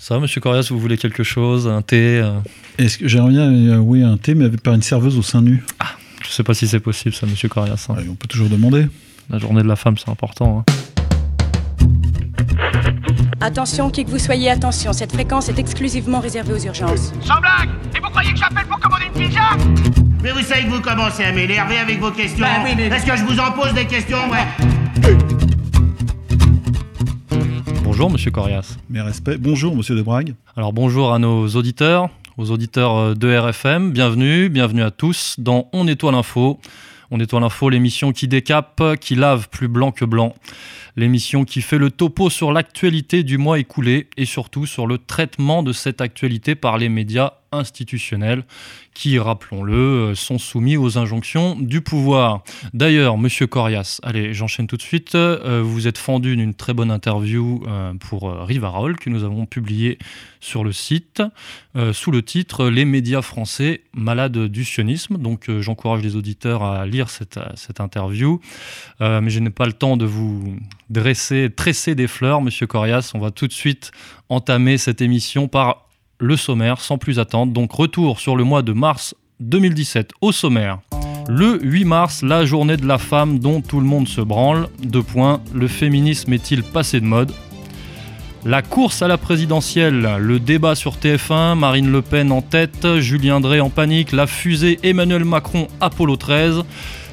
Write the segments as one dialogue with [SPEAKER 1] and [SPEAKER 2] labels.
[SPEAKER 1] Ça va, monsieur Corias, vous voulez quelque chose Un thé euh
[SPEAKER 2] Est-ce que j'aimerais bien, euh, oui, un thé, mais avec- par une serveuse au sein nu
[SPEAKER 1] Ah, je sais pas si c'est possible, ça, monsieur Corias. hein.
[SPEAKER 2] Ouais, On peut toujours demander.
[SPEAKER 1] La journée de la femme, c'est important. hein.
[SPEAKER 3] Attention, qui que vous soyez, attention, cette fréquence est exclusivement réservée aux urgences.
[SPEAKER 4] Sans blague Et vous croyez que j'appelle pour commander une pizza?
[SPEAKER 5] Mais vous savez que vous commencez à m'énerver avec vos questions.
[SPEAKER 4] Bah oui, mais-
[SPEAKER 5] Est-ce que je vous en pose des questions ouais?
[SPEAKER 1] Bonjour, monsieur Corias.
[SPEAKER 2] Mes respects. Bonjour, monsieur de Brague.
[SPEAKER 1] Alors bonjour à nos auditeurs, aux auditeurs euh, de RFM, bienvenue, bienvenue à tous dans On Étoile Info. On Étoile Info, l'émission qui décape, qui lave plus blanc que blanc. L'émission qui fait le topo sur l'actualité du mois écoulé et surtout sur le traitement de cette actualité par les médias institutionnels qui, rappelons-le, euh, sont soumis aux injonctions du pouvoir. D'ailleurs, monsieur Corias, allez, j'enchaîne tout de suite. Euh, vous êtes fendu d'une très bonne interview euh, pour Rivarol que nous avons publiée sur le site sous le titre Les médias français malades du sionisme. Donc j'encourage les auditeurs à lire cette, cette interview. Mais je n'ai pas le temps de vous dresser, tresser des fleurs, monsieur Corias. On va tout de suite entamer cette émission par le sommaire sans plus attendre. Donc retour sur le mois de mars 2017 au sommaire. Le 8 mars, la journée de la femme dont tout le monde se branle. Deux points. Le féminisme est-il passé de mode? La course à la présidentielle, le débat sur TF1, Marine Le Pen en tête, Julien Drey en panique, la fusée Emmanuel Macron Apollo 13,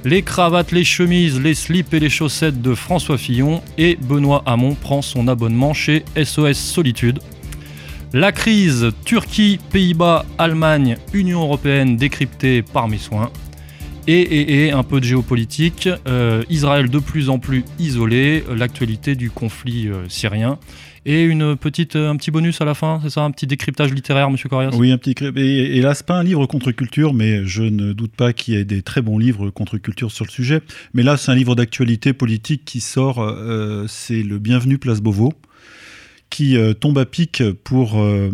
[SPEAKER 1] les cravates, les chemises, les slips et les chaussettes de François Fillon et Benoît Hamon prend son abonnement chez SOS Solitude. La crise Turquie, Pays-Bas, Allemagne, Union européenne décryptée par mes soins. Et, un peu de géopolitique, euh, Israël de plus en plus isolé, l'actualité du conflit euh, syrien. Et euh, un petit bonus à la fin, c'est ça Un petit décryptage littéraire, monsieur Corias?
[SPEAKER 2] Oui, un petit. Et, et là, c'est pas un livre contre-culture, mais je ne doute pas qu'il y ait des très bons livres contre-culture sur le sujet. Mais là, c'est un livre d'actualité politique qui sort. euh, c'est le Bienvenu Place Beauvau, qui euh, tombe à pic pour euh,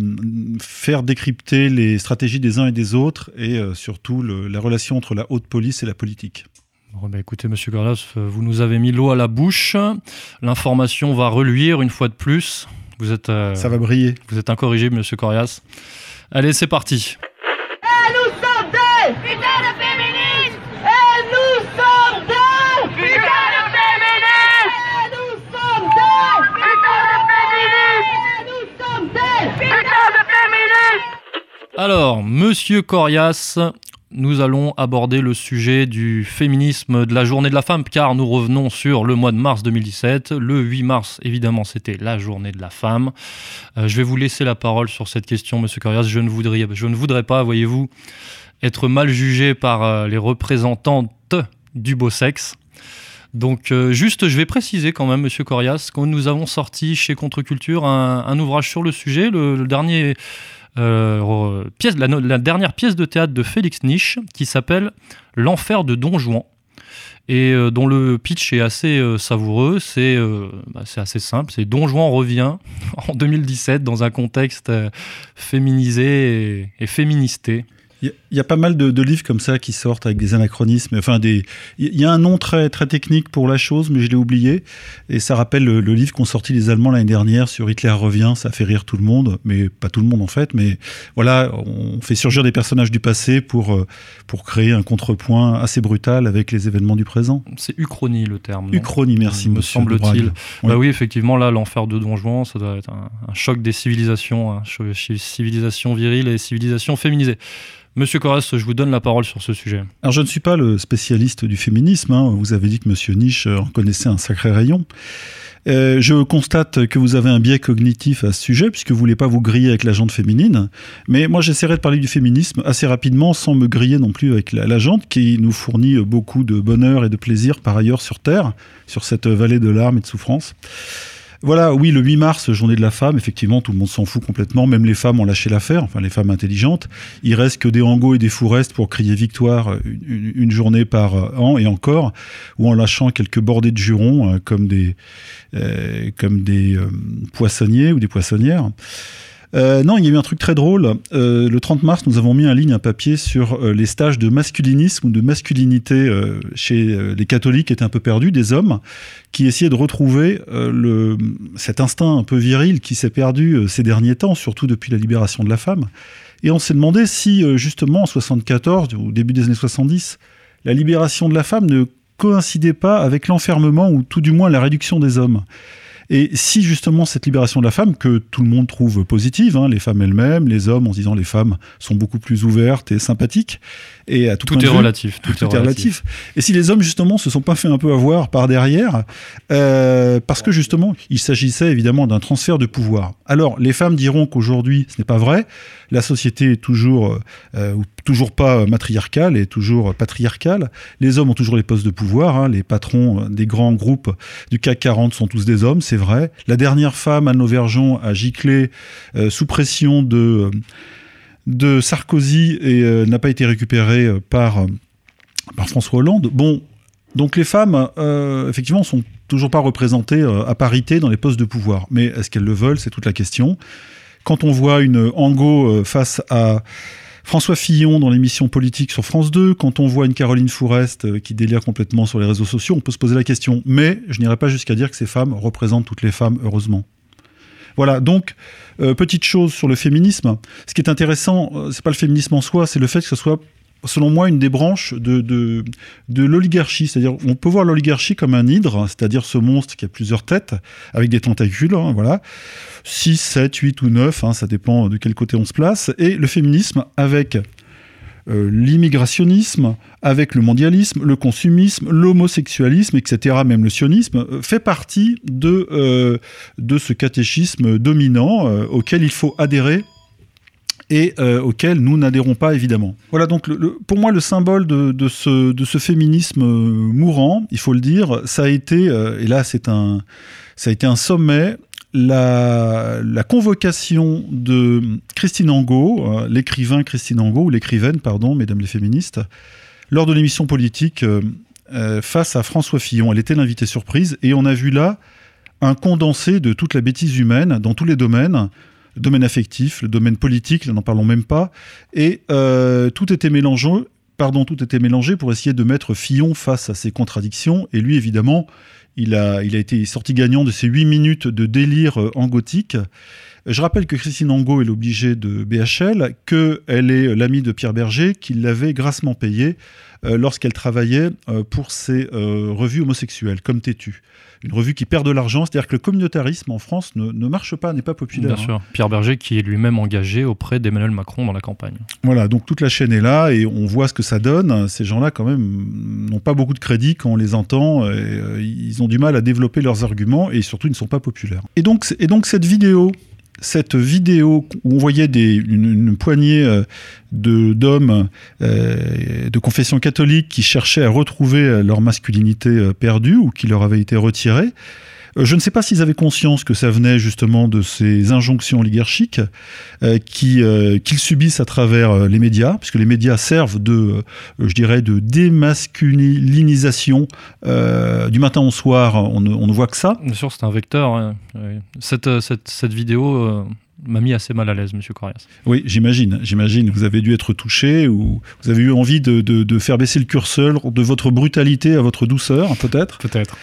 [SPEAKER 2] faire décrypter les stratégies des uns et des autres et euh, surtout le- la relation entre la haute police et la politique.
[SPEAKER 1] Bon, bah, écoutez, monsieur euh, vous nous avez mis l'eau à la bouche. L'information va reluire une fois de plus. Vous êtes,
[SPEAKER 2] Ça va briller.
[SPEAKER 1] vous êtes incorrigible, monsieur Corias. Allez, c'est parti. Alors, monsieur Corias, nous allons aborder le sujet du féminisme de la journée de la femme, car nous revenons sur le mois de mars 2017. Le 8 mars, évidemment, c'était la journée de la femme. Euh, je vais vous laisser la parole sur cette question, monsieur Corias. Je ne voudrais, pas, voyez-vous, être mal jugé par euh, les représentantes du beau sexe. Donc, euh, juste, je vais préciser quand même, monsieur Corias, que nous avons sorti chez Contre-Culture un, un ouvrage sur le sujet, le- le dernier euh, pièce, la, dernière pièce de théâtre de Félix Niche qui s'appelle L'enfer de Don Juan et euh, dont le pitch est assez euh, savoureux. C'est bah, c'est assez simple. C'est Don Juan revient en 2017 dans un contexte féminisé et, et féministé.
[SPEAKER 2] Il y a- il y, a pas mal de, de livres comme ça qui sortent avec des anachronismes. Enfin, des. Il y a un nom très très technique pour la chose, mais je l'ai oublié. Et ça rappelle le, le livre qu'ont sorti les Allemands l'année dernière sur Hitler revient. Ça fait rire tout le monde, mais pas tout le monde en fait. Mais voilà, on fait surgir des personnages du passé pour euh, pour créer un contrepoint assez brutal avec les événements du présent.
[SPEAKER 1] C'est uchronie le terme.
[SPEAKER 2] Uchronie, merci,
[SPEAKER 1] me
[SPEAKER 2] monsieur
[SPEAKER 1] semble-t-il. Bah
[SPEAKER 2] Oui.
[SPEAKER 1] oui, effectivement, là, l'enfer de Don Juan, ça doit être un, un choc des civilisations, chi- civilisation virile et civilisation féminisée. Monsieur Corres, je vous donne la parole sur ce sujet.
[SPEAKER 2] Alors, je ne suis pas le spécialiste du féminisme. hein. Vous avez dit que Monsieur euh, en connaissait un sacré rayon. Euh, je constate que vous avez un biais cognitif à ce sujet, puisque vous voulez pas vous griller avec la jante féminine. Mais moi, j'essaierai de parler du féminisme assez rapidement, sans me griller non plus avec la, la jante, qui nous fournit beaucoup de bonheur et de plaisir par ailleurs sur Terre, sur cette vallée de larmes et de souffrance. Voilà, oui, le 8 mars, journée de la femme, effectivement, tout le monde s'en fout complètement, même les femmes ont lâché l'affaire, enfin les femmes intelligentes. Il reste que des hangos et des fourestes pour crier victoire une, une- journée par an et encore, ou en lâchant quelques bordées de jurons euh, comme des, euh, comme des euh, poissonniers ou des poissonnières. Euh, non, il y a eu un truc très drôle. Euh, le 30 mars, nous avons mis en ligne un papier sur euh, les stages de masculinisme ou de masculinité chez les catholiques qui étaient un peu perdus, des hommes qui essayaient de retrouver cet instinct un peu viril qui s'est perdu ces derniers temps, surtout depuis la libération de la femme. Et on s'est demandé si, justement, en 74, au début des années 70, la libération de la femme ne coïncidait pas avec l'enfermement ou tout du moins la réduction des hommes. Et si justement cette libération de la femme, que tout le monde trouve positive, hein, les femmes elles-mêmes, les hommes, en disant les femmes sont beaucoup plus ouvertes et sympathiques, et à tout,
[SPEAKER 1] est
[SPEAKER 2] vue,
[SPEAKER 1] relatif. Tout,
[SPEAKER 2] tout est relatif. Et si les hommes justement se sont pas fait un peu avoir par derrière, euh, parce que justement il s'agissait évidemment d'un transfert de pouvoir. Alors les femmes diront qu'aujourd'hui ce n'est pas vrai. La société est toujours euh, ou toujours pas matriarcale et toujours patriarcale. Les hommes ont toujours les postes de pouvoir. hein. Les patrons euh, des grands groupes du CAC 40 sont tous des hommes, c'est vrai. La dernière femme, Anne Lauvergeon, a giclé euh, sous pression de de Sarkozy et euh, n'a pas été récupérée euh, par euh, par François Hollande. Bon, donc les femmes, euh, effectivement, sont toujours pas représentées à parité dans les postes de pouvoir. Mais est-ce qu'elles le veulent? C'est toute la question. Quand on voit une Angot face à François Fillon dans l'émission politique sur France 2, quand on voit une Caroline Fourest qui délire complètement sur les réseaux sociaux, on peut se poser la question. Mais je n'irai pas jusqu'à dire que ces femmes représentent toutes les femmes, heureusement. Voilà, donc, euh, petite chose sur le féminisme. Ce qui est intéressant, euh, c'est pas le féminisme en soi, c'est le fait que ce soit, selon moi, une des branches de, l'oligarchie. C'est-à-dire, on peut voir l'oligarchie comme un hydre, c'est-à-dire ce monstre qui a plusieurs têtes, avec des tentacules, hein, voilà. 6, 7, 8 ou 9, hein, ça dépend de quel côté on se place. Et le féminisme avec euh, l'immigrationnisme, avec le mondialisme, le consumisme, l'homosexualisme, etc., même le sionisme, euh, fait partie de, euh, de ce catéchisme dominant auquel il faut adhérer et auquel nous n'adhérons pas évidemment. Voilà donc pour moi le symbole de, de ce, de ce féminisme mourant, il faut le dire, ça a été, et là c'est un, ça a été un sommet, la, convocation de Christine Angot, euh, l'écrivain Christine Angot, ou l'écrivaine, pardon, mesdames les féministes, lors de l'émission politique euh, euh, face à François Fillon. Elle était l'invitée surprise, et on a vu là un condensé de toute la bêtise humaine dans tous les domaines, le domaine affectif, le domaine politique, n'en parlons même pas, et tout était mélangé. Pardon, tout était mélangé pour essayer de mettre Fillon face à ses contradictions. Et lui, évidemment, il a, été sorti gagnant de ces huit minutes de délire euh, en gothique. Je rappelle que Christine Angot est l'obligée de BHL, qu'elle est l'amie de Pierre Berger, qui l'avait grassement payée euh, lorsqu'elle travaillait euh, pour ses revues homosexuelles, comme Tétu. Une revue qui perd de l'argent, c'est-à-dire que le communautarisme en France ne, ne marche pas, n'est pas populaire.
[SPEAKER 1] Bien
[SPEAKER 2] hein.
[SPEAKER 1] sûr. Pierre Berger qui est lui-même engagé auprès d'Emmanuel Macron dans la campagne.
[SPEAKER 2] Voilà, donc toute la chaîne est là et on voit ce que ça donne. Ces gens-là, quand même, n'ont pas beaucoup de crédit quand on les entend. Et, euh, ils ont du mal à développer leurs arguments et surtout, ils ne sont pas populaires. Et donc, et donc cette vidéo, cette vidéo où on voyait une, poignée euh, d'hommes euh, de confession catholique qui cherchaient à retrouver euh, leur masculinité perdue ou qui leur avait été retirée. Euh, Je ne sais pas s'ils avaient conscience que ça venait justement de ces injonctions oligarchiques euh, qui, euh, qu'ils subissent à travers euh, les médias, puisque les médias servent de, euh, je dirais, de démasculinisation euh, du matin au soir. On ne, on ne voit que ça.
[SPEAKER 1] Bien sûr, c'est un vecteur. ouais. Ouais. Cette, euh, cette, cette vidéo euh, m'a mis assez mal à l'aise, monsieur Corias.
[SPEAKER 2] Oui, j'imagine. J'imagine. Vous avez dû être touché ou vous avez eu envie de, de- de faire baisser le curseur de votre brutalité à votre douceur, peut-être?
[SPEAKER 1] Peut-être.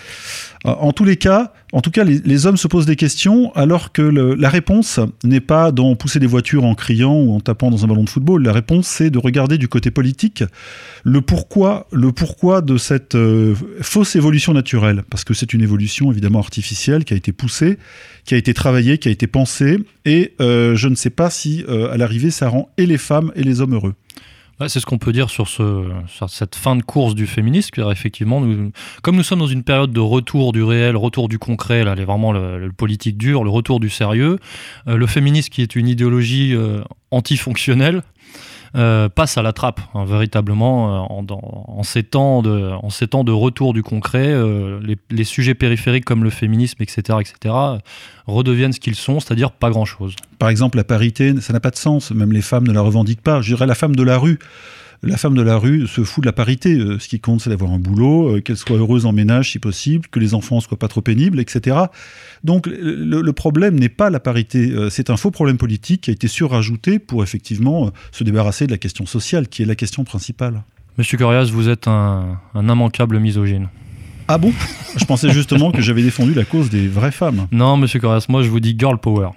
[SPEAKER 2] Euh, En tous les cas, tout cas, les, hommes se posent des questions alors que la réponse n'est pas dans pousser des voitures en criant ou en tapant dans un ballon de football. La réponse, c'est de regarder du côté politique le pourquoi, le pourquoi de cette euh, fausse évolution naturelle. Parce que c'est une évolution évidemment artificielle qui a été poussée, qui a été travaillée, qui a été pensée. Et euh, je ne sais pas si à l'arrivée, ça rend et les femmes et les hommes heureux.
[SPEAKER 1] C'est ce qu'on peut dire sur, ce, sur cette fin de course du féminisme, effectivement, comme nous sommes dans une période de retour du réel, retour du concret, là, vraiment le, le politique dur, le retour du sérieux, euh, le féminisme qui est une idéologie euh, antifonctionnelle, euh, passe à la trappe, hein, véritablement, euh, en, ces temps de, retour du concret, euh, les, les sujets périphériques comme le féminisme, etc., etc., redeviennent ce qu'ils sont, c'est-à-dire pas grand-chose.
[SPEAKER 2] Par exemple, la parité, ça n'a pas de sens. Même les femmes ne la revendiquent pas. Je dirais la femme de la rue la femme de la rue se fout de la parité. Euh, ce qui compte, c'est d'avoir un boulot, euh, qu'elle soit heureuse en ménage si possible, que les enfants soient pas trop pénibles, etc. Donc le, problème n'est pas la parité, euh, c'est un faux problème politique qui a été surajouté pour effectivement se débarrasser de la question sociale, qui est la question principale.
[SPEAKER 1] Monsieur Corias, vous êtes un, un immanquable misogyne.
[SPEAKER 2] Ah bon? Je pensais justement que j'avais défendu la cause des vraies femmes.
[SPEAKER 1] Non, monsieur Corias, moi je vous dis girl power.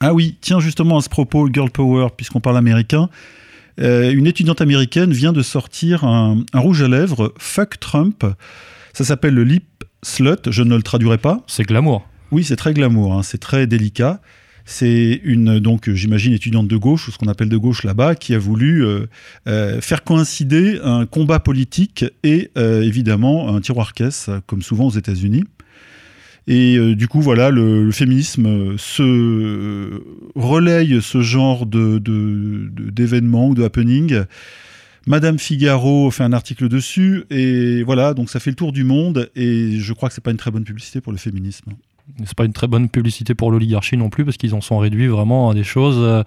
[SPEAKER 2] Ah oui, tiens justement à ce propos, girl power, puisqu'on parle américain, euh, une étudiante américaine vient de sortir un, rouge à lèvres Fuck Trump. Ça s'appelle le Lip Slut, je ne le traduirai pas.
[SPEAKER 1] C'est glamour.
[SPEAKER 2] Oui, c'est très glamour, hein, c'est très délicat. C'est une, donc, j'imagine, étudiante de gauche, ou ce qu'on appelle de gauche là-bas, qui a voulu euh, euh, faire coïncider un combat politique et évidemment un tiroir-caisse, comme souvent aux États-Unis. Et euh, du coup, voilà, le, féminisme euh, se euh, relaye ce genre de, d'événements ou de happening. Madame Figaro fait un article dessus, et voilà, donc ça fait le tour du monde, et je crois que c'est pas une très bonne publicité pour le féminisme.
[SPEAKER 1] C'est pas une très bonne publicité pour l'oligarchie non plus, parce qu'ils en sont réduits vraiment à des choses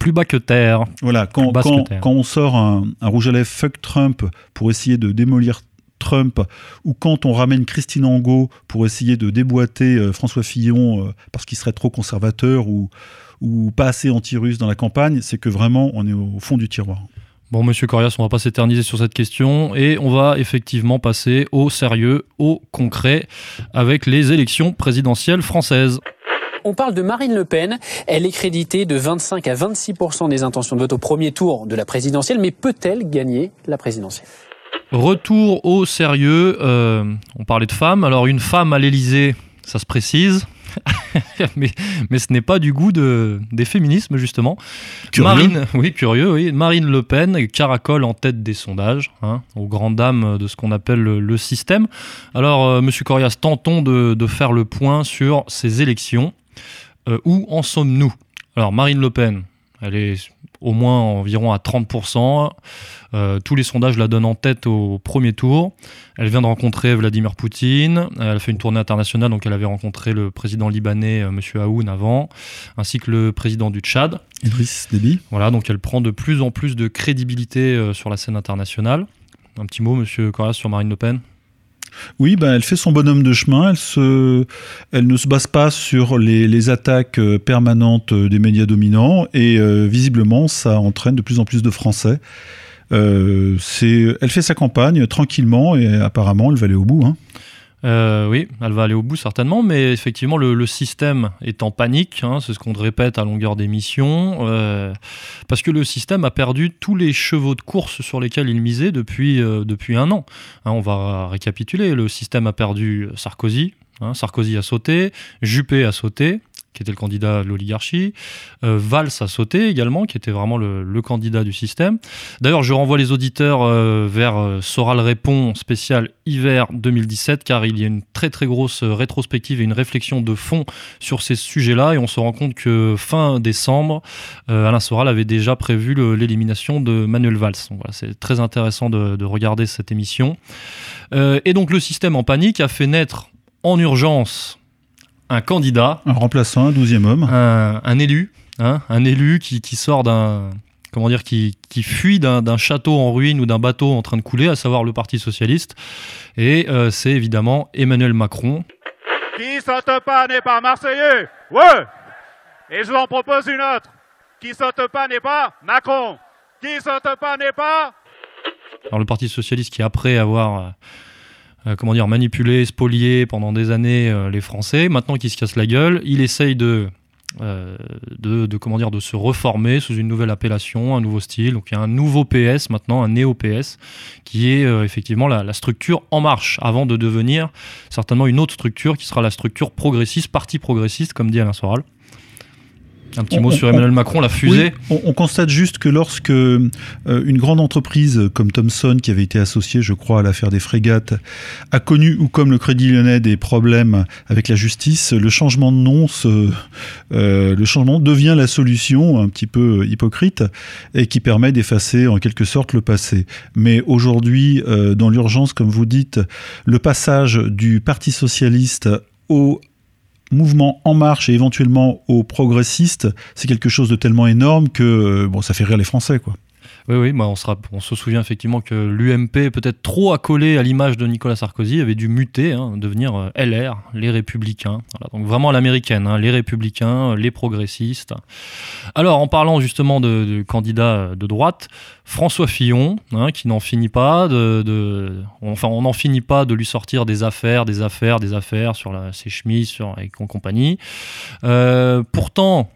[SPEAKER 1] plus bas que terre.
[SPEAKER 2] Voilà, quand, quand, on sort un, un, rouge à lèvres fuck Trump pour essayer de démolir Trump, ou quand on ramène Christine Angot pour essayer de déboîter euh, François Fillon euh, parce qu'il serait trop conservateur ou, ou pas assez anti-russe dans la campagne, c'est que vraiment on est au fond du tiroir.
[SPEAKER 1] Bon, monsieur Corias, on va pas s'éterniser sur cette question et on va effectivement passer au sérieux, au concret, avec les élections présidentielles françaises.
[SPEAKER 6] On parle de Marine Le Pen. Elle est créditée de 25 à 26% des intentions de vote au premier tour de la présidentielle, mais peut-elle gagner la présidentielle?
[SPEAKER 1] Retour au sérieux. Euh, on parlait de femmes. Alors, une femme à l'Élysée, ça se précise. mais, mais, ce n'est pas du goût de, des féminismes, justement. Marine, oui, curieux, oui. Marine Le Pen caracole en tête des sondages, hein, aux grandes dames de ce qu'on appelle le, système. Alors, euh, Monsieur Corias, tentons de, de, faire le point sur ces élections. Euh, où en sommes-nous? Alors, Marine Le Pen, elle est au moins environ à 30%. Euh, tous les sondages la donnent en tête au premier tour. Elle vient de rencontrer Vladimir Poutine. Elle a fait une tournée internationale, donc elle avait rencontré le président libanais, euh, M. Aoun, avant, ainsi que le président du Tchad.
[SPEAKER 2] Idriss Déby.
[SPEAKER 1] Voilà, donc elle prend de plus en plus de crédibilité euh, sur la scène internationale. Un petit mot, M. Corras, sur Marine Le Pen?
[SPEAKER 2] Oui, ben, elle fait son bonhomme de chemin. Elle, se, elle ne se base pas sur les, attaques euh, permanentes euh, des médias dominants et euh, visiblement, ça entraîne de plus en plus de Français. elle fait sa campagne tranquillement et apparemment, elle va aller au bout. Hein.
[SPEAKER 1] Euh, oui, elle va aller au bout certainement, mais effectivement le, système est en panique, hein, c'est ce qu'on répète à longueur d'émission, euh, parce que le système a perdu tous les chevaux de course sur lesquels il misait depuis, euh, depuis un an. Hein, on va récapituler, le système a perdu Sarkozy, hein, Sarkozy a sauté, Juppé a sauté, qui était le candidat de l'oligarchie. Euh, Valls a sauté également, qui était vraiment le, candidat du système. D'ailleurs, je renvoie les auditeurs euh, vers euh, Soral Répond spécial hiver 2017, car il y a une très très grosse rétrospective et une réflexion de fond sur ces sujets-là, et on se rend compte que fin décembre, Alain Soral avait déjà prévu l'élimination de Manuel Valls. Donc voilà, c'est très intéressant de, de, regarder cette émission. et donc le système en panique a fait naître en urgence un candidat.
[SPEAKER 2] Un remplaçant, un douzième homme.
[SPEAKER 1] Un, élu, hein, un élu qui, sort d'un. Comment dire, qui, fuit d'un château en ruine ou d'un bateau en train de couler, à savoir le Parti Socialiste. Et euh, c'est évidemment Emmanuel Macron.
[SPEAKER 7] Qui saute pas n'est pas Marseillais Ouais Et je vous en propose une autre. Qui saute pas n'est pas Macron. Qui saute pas n'est pas.
[SPEAKER 1] Alors le Parti Socialiste qui, après avoir euh, comment dire, manipuler, spolier pendant des années euh, les Français. Maintenant qu'il se casse la gueule, il essaye de, euh, de, comment dire, de se reformer sous une nouvelle appellation, un nouveau style. Donc il y a un nouveau PS maintenant, un néo-PS, qui est effectivement la, la, structure En Marche, avant de devenir certainement une autre structure qui sera la structure progressiste, parti progressiste, comme dit Alain Soral. Un petit mot sur Emmanuel Macron, la fusée.
[SPEAKER 2] on, constate juste que lorsque euh, une grande entreprise comme Thomson, qui avait été associée, je crois, à l'affaire des frégates, a connu, ou comme le Crédit Lyonnais, des problèmes avec la justice, le changement de nom, euh, changement devient la solution un petit peu hypocrite et qui permet d'effacer en quelque sorte le passé. Mais aujourd'hui, euh, dans l'urgence, comme vous dites, le passage du Parti socialiste au mouvement en marche et éventuellement aux progressistes, c'est quelque chose de tellement énorme que bon, ça fait rire les Français. quoi.
[SPEAKER 1] Oui, bah on, se souvient effectivement que l'UMP, peut-être trop accolé à l'image de Nicolas Sarkozy, avait dû muter, hein, devenir euh, LR, les Républicains. Donc vraiment à l'américaine, hein, les Républicains, les progressistes. Alors, en parlant justement de, de candidats de droite, François Fillon, hein, qui n'en finit pas de, enfin, on n'en finit pas de lui sortir des affaires, des affaires, des affaires sur ses chemises, et compagnie. Euh, pourtant,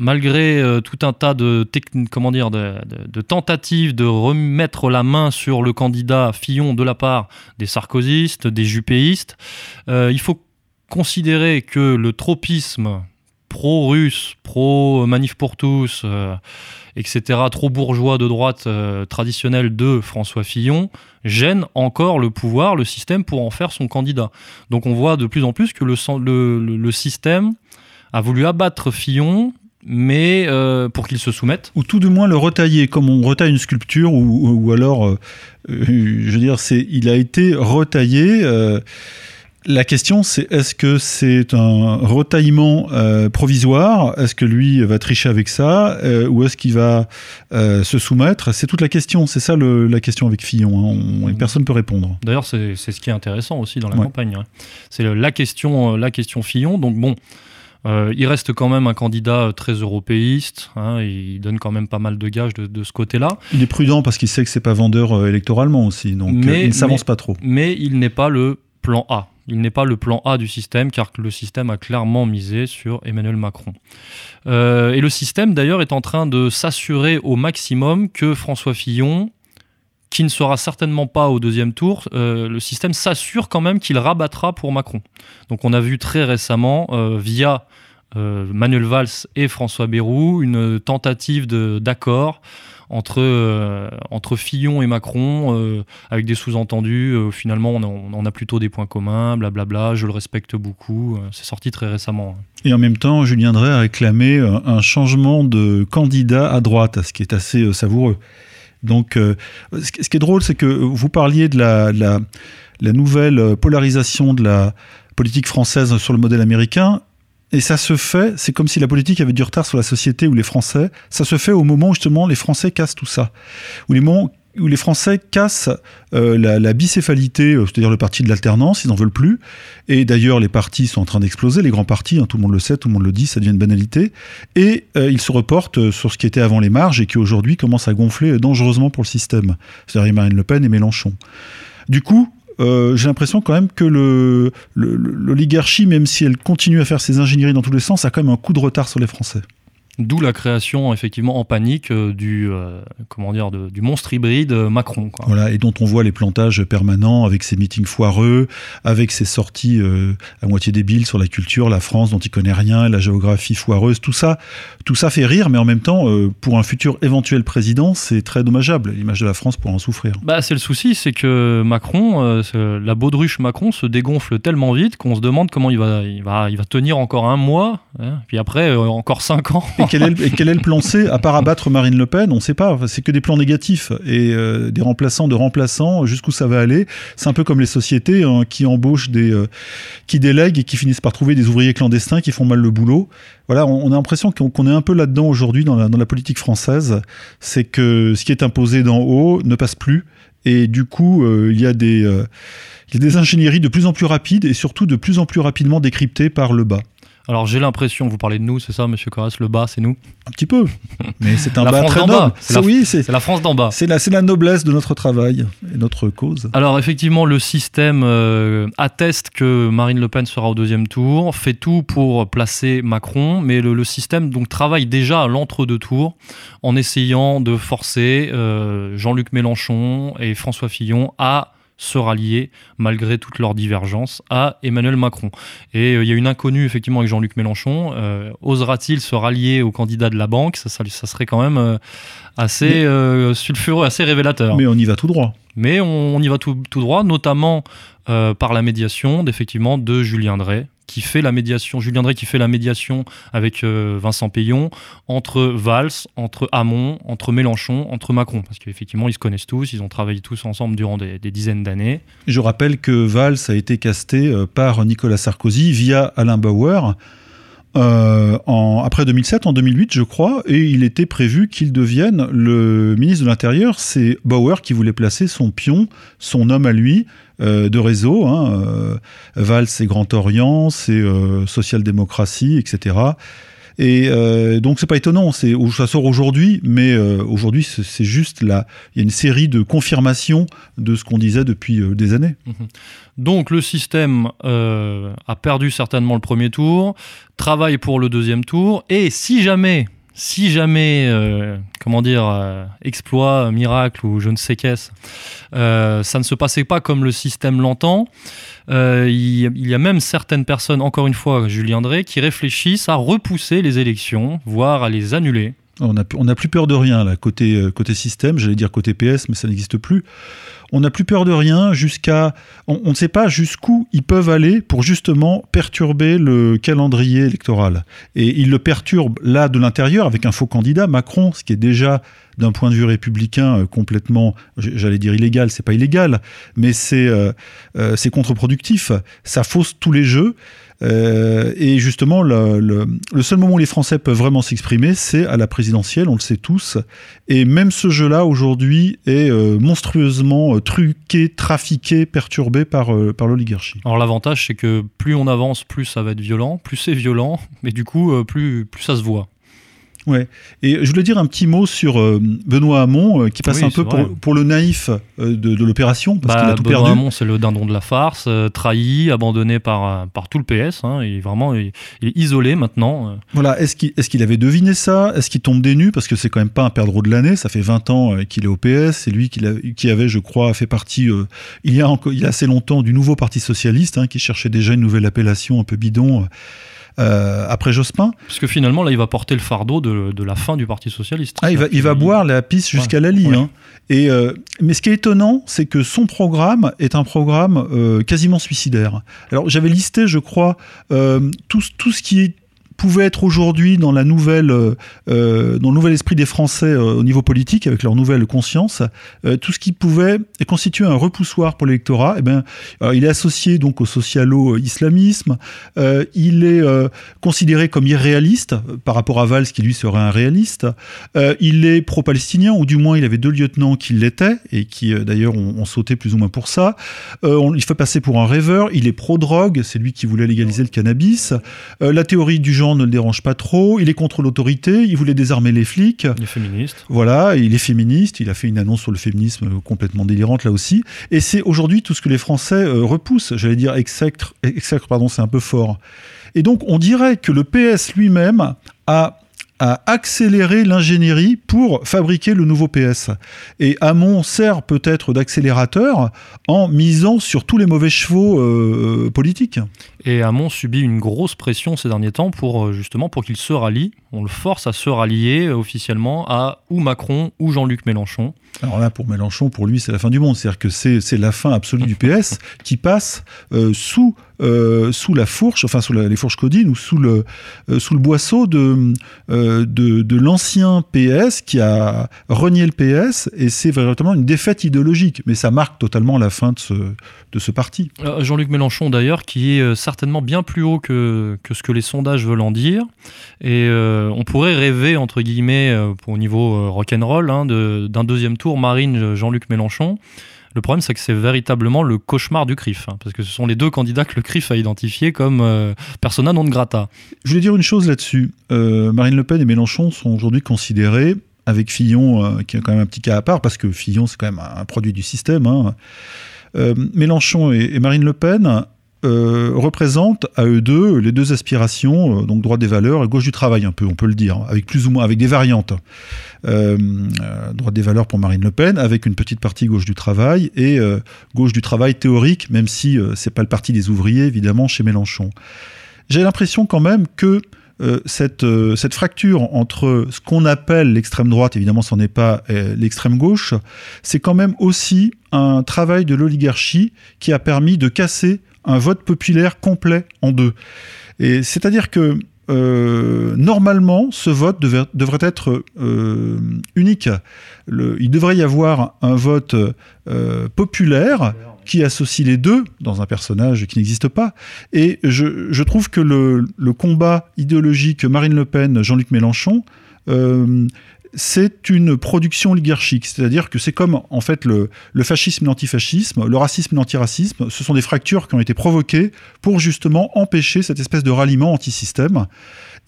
[SPEAKER 1] malgré euh, tout un tas de, comment dire, de, tentatives de remettre la main sur le candidat Fillon de la part des sarkozystes, des jupéistes, euh, il faut considérer que le tropisme pro-russe, pro-manif pour tous, euh, etc., trop bourgeois de droite euh, traditionnel de François Fillon, gêne encore le pouvoir, le système pour en faire son candidat. Donc on voit de plus en plus que le système a voulu abattre Fillon, mais euh, pour qu'il se soumette.
[SPEAKER 2] Ou tout du moins le retailler, comme on retaille une sculpture, ou, ou alors, euh, euh, je veux dire, c'est, il a été retaillé. euh, la question, c'est est-ce que c'est un retaillement provisoire? Est-ce que lui va tricher avec ça Ou est-ce qu'il va se soumettre? C'est toute la question. C'est ça le- la question avec Fillon. hein. On- personne ne peut répondre.
[SPEAKER 1] D'ailleurs, c'est c'est ce qui est intéressant aussi dans la
[SPEAKER 2] Ouais.
[SPEAKER 1] campagne. hein. C'est la question, la question Fillon. Donc bon, euh, il reste quand même un candidat euh, très européiste. hein, il donne quand même pas mal de gages de, de ce côté-là.
[SPEAKER 2] Il est prudent parce qu'il sait que c'est pas vendeur euh, électoralement aussi. Donc euh, il ne s'avance pas trop.
[SPEAKER 1] Mais il n'est pas le plan A. Il n'est pas le plan A du système car le système a clairement misé sur Emmanuel Macron. Et le système d'ailleurs est en train de s'assurer au maximum que François Fillon, qui ne sera certainement pas au deuxième tour, euh, le système s'assure quand même qu'il rabattra pour Macron. Donc on a vu très récemment, euh, via euh, Manuel Valls et François Bayrou, une tentative d'accord entre, entre Fillon et Macron, avec des sous-entendus. finalement, on a, on a plutôt des points communs, blablabla, je le respecte beaucoup. C'est sorti très récemment.
[SPEAKER 2] Et en même temps, Julien Drey a réclamé un changement de candidat à droite, ce qui est assez savoureux. Donc, euh, ce qui est drôle, c'est que vous parliez de la nouvelle euh, polarisation de la politique française sur le modèle américain. Et ça se fait, c'est comme si la politique avait du retard sur la société ou les Français. Ça se fait au moment où justement les Français cassent tout ça. Où les, moments où les Français cassent euh, la, bicéphalité, euh, c'est-à-dire le parti de l'alternance, ils n'en veulent plus. Et d'ailleurs, les partis sont en train d'exploser, les grands partis, hein, tout le monde le sait, tout le monde le dit, ça devient une banalité. Et euh, ils se reportent sur ce qui était avant les marges et qui aujourd'hui commence à gonfler dangereusement pour le système. C'est-à-dire Marine Le Pen et Mélenchon. Du coup, j'ai l'impression quand même que le- le- l'oligarchie, même si elle continue à faire ses ingénieries dans tous les sens, a quand même un coup de retard sur les Français.
[SPEAKER 1] D'où la création, effectivement, en panique euh, du, euh, comment dire, de- du monstre hybride euh, Macron. quoi.
[SPEAKER 2] Voilà, et dont on voit les plantages permanents avec ses meetings foireux, avec ses sorties euh, à moitié débiles sur la culture, la France dont il connaît rien, la géographie foireuse, tout ça, tout ça fait rire, mais en même temps, euh, pour un futur éventuel président, c'est très dommageable. L'image de la France pourra en souffrir.
[SPEAKER 1] Bah, c'est le souci, c'est que Macron, la baudruche Macron se dégonfle tellement vite qu'on se demande comment il va, il va, il va tenir encore un mois, hein, puis après encore cinq ans.
[SPEAKER 2] Quel, est le, quel est le plan C À part abattre Marine Le Pen, on ne sait pas. C'est que des plans négatifs et euh, des remplaçants de remplaçants. Jusqu'où ça va aller C'est un peu comme les sociétés hein, qui embauchent des, euh, qui délèguent et qui finissent par trouver des ouvriers clandestins qui font mal le boulot. Voilà, on, a l'impression qu'on est un peu là-dedans aujourd'hui dans la, politique française. C'est que ce qui est imposé d'en haut ne passe plus. Et du coup, euh, il y a des il y a des ingénieries de plus en plus rapides et surtout de plus en plus rapidement décryptées par le bas.
[SPEAKER 1] Alors j'ai l'impression, vous parlez de nous, c'est ça, Monsieur Corras, le bas, c'est nous?
[SPEAKER 2] Un petit peu, mais c'est un
[SPEAKER 1] La
[SPEAKER 2] bas
[SPEAKER 1] France
[SPEAKER 2] très noble.
[SPEAKER 1] C'est la-
[SPEAKER 2] oui, c'est
[SPEAKER 1] la France d'en bas.
[SPEAKER 2] C'est la, c'est la noblesse de notre travail et notre cause.
[SPEAKER 1] Alors effectivement, le système euh, atteste que Marine Le Pen sera au deuxième tour, fait tout pour placer Macron, mais le, le système donc travaille déjà à l'entre-deux tours en essayant de forcer euh, Jean-Luc Mélenchon et François Fillon à se rallier, malgré toutes leurs divergences, à Emmanuel Macron. Et euh, il y a une inconnue, effectivement, avec Jean-Luc Mélenchon. Euh, Osera-t-il se rallier au candidat de la banque? Ça, ça, ça serait quand même euh, assez
[SPEAKER 2] Mais-
[SPEAKER 1] sulfureux, assez révélateur.
[SPEAKER 2] Mais on y va tout droit.
[SPEAKER 1] Mais on, on y va tout, tout droit, notamment par la médiation d'effectivement de Julien Drey, qui fait la médiation, Julien Drey qui fait la médiation avec euh, Vincent Payon entre Valls, entre Hamon, entre Mélenchon, entre Macron, parce qu'effectivement ils se connaissent tous, ils ont travaillé tous ensemble durant des, dizaines d'années.
[SPEAKER 2] Je rappelle que Valls a été casté euh, par Nicolas Sarkozy via Alain Bauer euh, en, après 2007, en 2008, je crois, et il était prévu qu'il devienne le ministre de l'Intérieur. C'est Bauer qui voulait placer son pion, son homme à lui, euh, de réseau. Hein, euh, Valls, c'est Grand Orient, c'est euh, social-démocratie, etc. Et euh, donc c'est pas étonnant, c'est ça sort aujourd'hui, mais euh, aujourd'hui c'est juste là, il y a une série de confirmations de ce qu'on disait depuis euh, des années.
[SPEAKER 1] Donc le système a perdu certainement le premier tour, travaille pour le deuxième tour, et si jamais, si jamais, euh, comment dire, euh, exploit, miracle ou je ne sais qu'est-ce, euh, ça ne se passait pas comme le système l'entend, il, y a- même certaines personnes, encore une fois Julien Drey, qui réfléchissent à repousser les élections, voire à les annuler.
[SPEAKER 2] On n'a plus peur de rien là, côté système, j'allais dire côté PS, mais ça n'existe plus. On n'a plus peur de rien jusqu'à. On, ne sait pas jusqu'où ils peuvent aller pour justement perturber le calendrier électoral. Et ils le perturbent là de l'intérieur avec un faux candidat, Macron, ce qui est déjà d'un point de vue républicain euh, complètement, j'allais dire illégal, c'est pas illégal, mais c'est euh, euh, c'est contre-productif. Ça fausse tous les jeux. Euh, et justement, le, seul moment où les Français peuvent vraiment s'exprimer, c'est à la présidentielle, on le sait tous. Et même ce jeu-là, aujourd'hui, est euh, monstrueusement euh, truqué, trafiqué, perturbé par, par l'oligarchie.
[SPEAKER 1] Alors l'avantage c'est que plus on avance, plus ça va être violent, plus c'est violent, mais du coup plus, plus ça se voit.
[SPEAKER 2] Ouais. Et je voulais dire un petit mot sur euh, Benoît Hamon, euh, qui passe
[SPEAKER 1] Oui,
[SPEAKER 2] un peu pour, pour le naïf euh, de, de l'opération, parce qu'il
[SPEAKER 1] Bah,
[SPEAKER 2] a tout
[SPEAKER 1] Benoît
[SPEAKER 2] perdu.
[SPEAKER 1] Hamon, c'est le dindon de la farce, trahi, abandonné par, par tout le PS. Hein, vraiment, il, il est isolé maintenant.
[SPEAKER 2] Voilà, est-ce qu'il est qu'il avait deviné ça? Est-ce qu'il tombe des nues? Parce que c'est quand même pas un perdreau de l'année, ça fait 20 ans qu'il est au PS, c'est lui qui, avait, je crois, fait partie, il, y a encore- il y a assez longtemps, du nouveau Parti Socialiste, hein, qui cherchait déjà une nouvelle appellation un peu bidon euh, après Jospin.
[SPEAKER 1] Puisque finalement, là, il va porter le fardeau de, de la fin du Parti Socialiste.
[SPEAKER 2] Ah, il va, il va boire la piste jusqu'à
[SPEAKER 1] Ouais,
[SPEAKER 2] Lali.
[SPEAKER 1] ouais.
[SPEAKER 2] Hein. Et, euh, mais ce qui est étonnant, c'est que son programme est un programme euh, quasiment suicidaire. Alors j'avais listé, je crois, tout ce qui est- pouvait être aujourd'hui euh, euh, dans le nouvel esprit des Français euh, au niveau politique, avec leur nouvelle conscience, tout ce qui pouvait constituer un repoussoir pour l'électorat, eh ben, il est associé donc au socialo-islamisme, il est considéré comme irréaliste par rapport à Valls qui lui serait un réaliste, il est pro-palestinien, ou du moins il avait deux lieutenants qui l'étaient, et qui d'ailleurs ont, sauté plus ou moins pour ça. Il fait passer pour un rêveur, il est pro-drogue, c'est lui qui voulait légaliser le cannabis. La théorie du genre ne le dérange pas trop, il est contre l'autorité, il voulait désarmer les flics.
[SPEAKER 1] Il est féministe.
[SPEAKER 2] Voilà, il est féministe, il a fait une annonce sur le féminisme euh, complètement délirante là aussi. Et c'est aujourd'hui tout ce que les Français euh, repoussent, j'allais dire exècre, exècre, pardon, c'est un peu fort. Et donc on dirait que le PS lui-même a a accéléré l'ingénierie pour fabriquer le nouveau PS. Et Hamon sert peut-être d'accélérateur en misant sur tous les mauvais chevaux euh, politiques.
[SPEAKER 1] Et Hamon subit une grosse pression ces derniers temps pour euh, justement pour qu'il se rallie. On le force à se rallier euh, officiellement à ou Macron ou Jean-Luc Mélenchon.
[SPEAKER 2] Alors là, pour Mélenchon, pour lui, c'est la fin du monde. C'est-à-dire que c'est c'est la fin absolue du PS qui passe euh, sous, euh, sous la fourche, enfin sous la- les fourches codines ou sous le, euh, sous le boisseau de, de, de l'ancien PS qui a renié le PS. Et c'est véritablement une défaite idéologique. Mais ça marque totalement la fin de ce, de ce parti.
[SPEAKER 1] Jean-Luc Mélenchon d'ailleurs, qui est certainement bien plus haut que, que ce que les sondages veulent en dire. Et euh, on pourrait rêver, entre guillemets, euh, pour au niveau euh, rock'n'roll, hein, de- d'un deuxième tour Marine euh, Jean-Luc Mélenchon. Le problème, c'est que c'est véritablement le cauchemar du CRIF, hein, parce que ce sont les deux candidats que le CRIF a identifiés comme euh, persona non grata.
[SPEAKER 2] Je voulais dire une chose là-dessus. Euh, Marine Le Pen et Mélenchon sont aujourd'hui considérés, avec Fillon, euh, qui est quand même un petit cas à part, parce que Fillon, c'est quand même un, produit du système. hein. Euh, Mélenchon et Marine Le Pen euh, représentent à eux deux les deux aspirations, euh, donc droit des valeurs et gauche du travail, un peu, on peut le dire, avec plus ou moins, avec des variantes. Euh, euh, droit des valeurs pour Marine Le Pen, avec une petite partie gauche du travail et euh, gauche du travail théorique, même si c'est pas le parti des ouvriers, évidemment, chez Mélenchon. J'ai l'impression quand même que cette, cette fracture entre ce qu'on appelle l'extrême droite, évidemment ce n'est pas l'extrême gauche, c'est quand même aussi un travail de l'oligarchie qui a permis de casser un vote populaire complet en deux. Et c'est-à-dire que euh, normalement, ce vote devrait être euh, unique. Il devrait y avoir un vote euh, populaire qui associe les deux dans un personnage qui n'existe pas. Et je, trouve que le, combat idéologique Marine Le Pen, Jean-Luc Mélenchon, c'est une production oligarchique, c'est-à-dire que c'est comme en fait le, le fascisme l'antifascisme, le racisme l'antiracisme, ce sont des fractures qui ont été provoquées pour justement empêcher cette espèce de ralliement anti-système